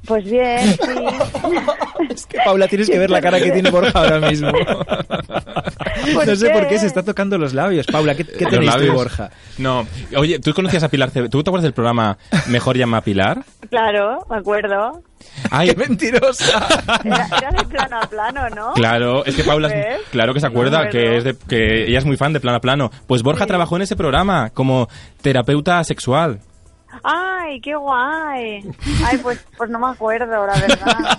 Speaker 7: Pues bien, sí. [LAUGHS]
Speaker 3: Es que Paula, tienes que ver la cara que tiene Borja ahora mismo. [LAUGHS]
Speaker 7: ¿Por
Speaker 3: no sé por qué se está tocando los labios. Paula, ¿qué, qué
Speaker 2: ¿Los
Speaker 3: tenéis tú? Borja?
Speaker 2: No. Oye, ¿tú conocías a Pilar Cebes? ¿Tú te acuerdas del programa Mejor llama a Pilar?
Speaker 7: claro, me acuerdo.
Speaker 2: Ay,
Speaker 3: ¡Qué mentirosa!
Speaker 7: Era, era de plano a plano, ¿no?
Speaker 2: Claro, es que Paula,
Speaker 7: ¿Ves?
Speaker 2: claro que se acuerda, que, es de, que ella es muy fan de Plano a Plano. Pues Borja
Speaker 7: Sí.
Speaker 2: trabajó en ese programa como terapeuta sexual.
Speaker 7: Ay, qué guay. Ay, pues, pues no me acuerdo, la verdad.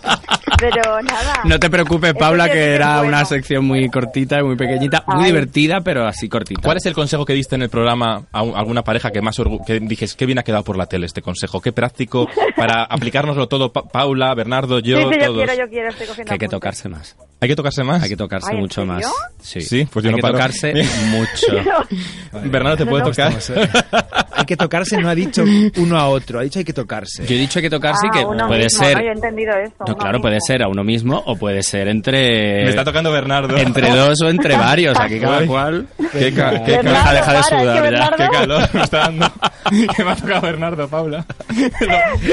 Speaker 7: Pero nada.
Speaker 6: No te preocupes, Paula, que era
Speaker 7: bueno.
Speaker 6: una sección muy cortita y muy pequeñita, muy
Speaker 7: Ay.
Speaker 6: divertida, pero así cortita.
Speaker 2: ¿Cuál es el consejo que diste en el programa a un- alguna pareja que más que dijes qué bien ha quedado por la tele este consejo? Qué práctico para aplicárnoslo todo, Pa- Paula, Bernardo, yo,
Speaker 7: sí, sí, yo
Speaker 2: todos.
Speaker 7: quiero, yo quiero, estoy cogiendo
Speaker 6: Que hay que tocarse más.
Speaker 2: ¿Hay que tocarse más?
Speaker 6: Hay que tocarse
Speaker 7: Ay, ¿en
Speaker 6: mucho más. Sí,
Speaker 2: Sí, pues yo
Speaker 6: hay
Speaker 2: no
Speaker 6: que
Speaker 2: paro.
Speaker 6: tocarse mucho.
Speaker 2: Bernardo, ¿te puede
Speaker 7: No,
Speaker 2: tocar?
Speaker 3: Hay que tocarse, no ha dicho uno a otro, ha dicho hay que tocarse.
Speaker 6: Yo he dicho que tocarse y
Speaker 7: Ah,
Speaker 6: que
Speaker 7: uno
Speaker 6: puede
Speaker 7: mismo,
Speaker 6: ser...
Speaker 7: ¿no? Yo he entendido esto.
Speaker 6: No, claro, puede
Speaker 7: mismo.
Speaker 6: ser a uno mismo o puede ser entre...
Speaker 2: Me está tocando Bernardo.
Speaker 6: Entre dos o entre [LAUGHS] varios. Aquí cada cual...
Speaker 2: Qué, ca- qué,
Speaker 7: Bernardo,
Speaker 6: deja de
Speaker 7: para,
Speaker 6: sudar ya.
Speaker 2: Qué calor me está dando. [LAUGHS] que me ha tocado Bernardo, Paula.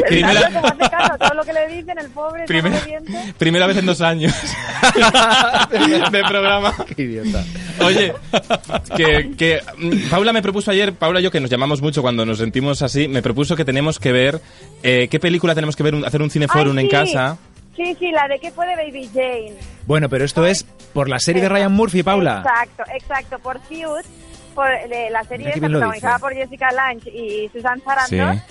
Speaker 2: Primera,
Speaker 7: hace caso todo lo que le dicen, el pobre,
Speaker 2: primera,
Speaker 7: obediente.
Speaker 2: primera vez en dos años [LAUGHS] de programa.
Speaker 3: Qué idiota.
Speaker 2: Oye, que, que mm, Paula me propuso ayer, Paula y yo, que nos llamamos mucho cuando nos sentimos así, me propuso que tenemos que ver, eh, qué película tenemos que ver, un- hacer un cineforum
Speaker 7: Ay,
Speaker 2: en
Speaker 7: sí.
Speaker 2: casa.
Speaker 7: Sí, sí, la de qué fue de Baby Jane.
Speaker 3: Bueno, pero esto es por la serie de Ryan Murphy, Paula.
Speaker 7: Exacto, exacto, por Feud, por eh, la serie protagonizada por Jessica Lange y Susan Sarandon.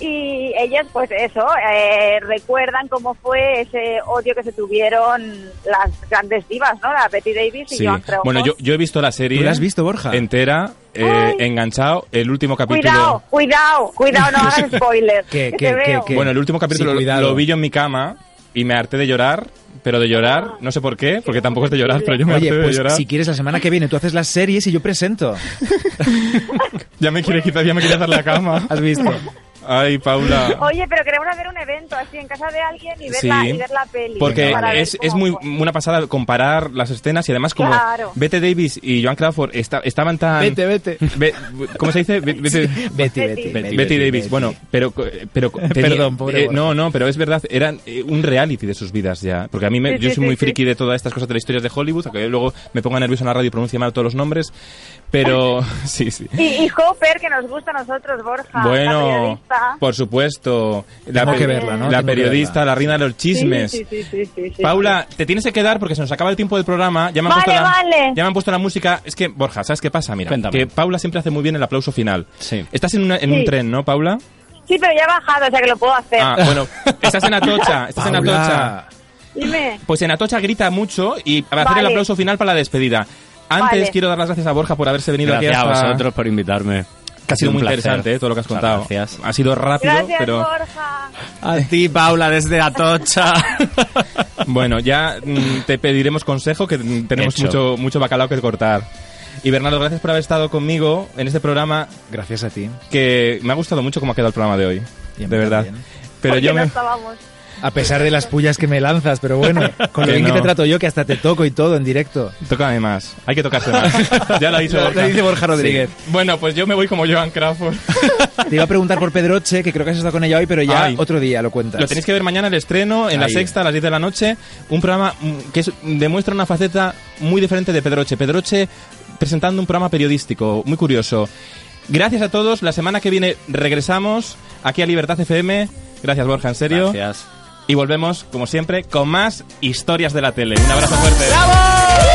Speaker 7: Y ellas, pues eso, eh, recuerdan cómo fue ese odio que se tuvieron las grandes divas, ¿no? La Betty Davis y
Speaker 2: Sí.
Speaker 7: Joan.
Speaker 2: Bueno, yo, yo he visto la serie.
Speaker 3: ¿Tú la has visto, Borja?
Speaker 2: Entera, eh, enganchado. El último capítulo.
Speaker 7: Cuidado, cuidado, cuidado, no hagas [LAUGHS] spoilers.
Speaker 3: ¿Qué,
Speaker 7: que
Speaker 3: qué,
Speaker 7: te
Speaker 3: qué,
Speaker 7: veo.
Speaker 3: qué?
Speaker 2: Bueno, el último capítulo
Speaker 3: Sí,
Speaker 2: lo- lo vi yo en mi cama y me harté de llorar, pero de llorar, no sé por qué, porque tampoco es de llorar, pero yo me
Speaker 3: Oye,
Speaker 2: harté de
Speaker 3: pues
Speaker 2: llorar.
Speaker 3: si quieres la semana que viene tú haces las series y yo presento. [LAUGHS]
Speaker 2: Ya me quiere quitar, ya me quiere hacer la cama. [LAUGHS]
Speaker 3: ¿Has visto?
Speaker 2: Ay, Paula.
Speaker 7: Oye, pero queremos hacer un evento así en casa de alguien y ver,
Speaker 2: Sí.
Speaker 7: la, y ver la peli.
Speaker 2: Porque es, es muy
Speaker 7: fue.
Speaker 2: una pasada comparar las escenas y además como
Speaker 7: Claro.
Speaker 2: Bette Davis y Joan Crawford esta- estaban tan...
Speaker 3: Vete, vete.
Speaker 2: Be- ¿Cómo se dice? Be- Betty,
Speaker 3: Betty,
Speaker 7: Betty.
Speaker 3: Betty,
Speaker 2: Betty Davis, bueno, pero... pero [LAUGHS] tenía-
Speaker 3: Perdón, pobre
Speaker 2: eh. No, no, pero es verdad, eran eh, un reality de sus vidas ya. Porque a mí me-
Speaker 7: Sí,
Speaker 2: yo
Speaker 7: sí,
Speaker 2: soy
Speaker 7: sí,
Speaker 2: muy
Speaker 7: sí.
Speaker 2: friki de todas estas cosas de las historias de Hollywood, aunque luego me ponga nervioso en la radio y pronuncie mal todos los nombres. Pero [LAUGHS] [LAUGHS] sí, sí.
Speaker 7: Y, y Hopper, que nos gusta a nosotros, Borja. la
Speaker 2: Por supuesto. La,
Speaker 3: Tengo que verla, ¿no?
Speaker 2: la
Speaker 3: Tengo
Speaker 2: periodista, la reina de los chismes.
Speaker 7: Sí, sí, sí, sí, sí, sí.
Speaker 2: Paula, te tienes que quedar porque se nos acaba el tiempo del programa. Ya me han,
Speaker 7: Vale,
Speaker 2: puesto, la,
Speaker 7: vale.
Speaker 2: ya me han puesto la música. Es que, Borja, ¿sabes qué pasa? Mira,
Speaker 6: Cuéntame.
Speaker 2: que Paula siempre hace muy bien el aplauso final.
Speaker 6: Sí.
Speaker 2: Estás en, una- en un tren, ¿no, Paula?
Speaker 7: Sí, pero ya he bajado, o sea que lo puedo hacer.
Speaker 2: Ah, bueno, estás en Atocha, estás en. [LAUGHS] Atocha.
Speaker 7: Dime.
Speaker 2: Pues en Atocha grita mucho y va a hacer el aplauso final para la despedida. Antes
Speaker 7: Vale.
Speaker 2: quiero dar las gracias a Borja por haberse venido
Speaker 6: Gracias
Speaker 2: aquí
Speaker 6: a
Speaker 2: hasta...
Speaker 6: vosotros por invitarme.
Speaker 2: Que ha sido muy
Speaker 6: placer.
Speaker 2: interesante ¿eh? todo lo que has
Speaker 6: Muchas
Speaker 2: contado.
Speaker 6: gracias.
Speaker 2: Ha sido rápido,
Speaker 7: Gracias,
Speaker 2: pero...
Speaker 7: Borja.
Speaker 6: A ti, Paula, desde Atocha. [LAUGHS]
Speaker 2: Bueno, ya mm, te pediremos consejo que tenemos mucho, mucho bacalao que cortar. Y Bernardo, gracias por haber estado conmigo en este programa
Speaker 3: Gracias a ti.
Speaker 2: que me ha gustado mucho cómo ha quedado el programa de hoy. De verdad.
Speaker 3: también.
Speaker 2: Pero
Speaker 7: Porque
Speaker 2: yo
Speaker 7: no
Speaker 2: me...
Speaker 7: estábamos.
Speaker 3: A pesar de las pullas que me lanzas, pero bueno, con lo
Speaker 2: Que
Speaker 3: bien que
Speaker 2: no.
Speaker 3: te trato yo, que hasta te toco y todo en directo.
Speaker 2: Tócame más. Hay que tocarse más. [LAUGHS] ya lo ha dicho
Speaker 3: Lo-
Speaker 2: Borja.
Speaker 3: lo dice Borja Rodríguez.
Speaker 2: Sí. Bueno, pues yo me voy como Joan Crawford.
Speaker 3: Te iba a preguntar por Pedroche, que creo que has estado con ella hoy, pero ya
Speaker 2: Ay.
Speaker 3: otro día lo cuentas.
Speaker 2: Lo tenéis que ver mañana el estreno en la sexta a las 10 de la noche. Un programa mm, que es- demuestra una faceta muy diferente de Pedroche. Pedroche presentando un programa periodístico muy curioso. Gracias a todos. La semana que viene regresamos aquí a Libertad FM. Gracias, Borja, en serio.
Speaker 6: Gracias.
Speaker 2: Y volvemos, como siempre, con más historias de la tele. Un abrazo fuerte.
Speaker 9: ¡Bravo!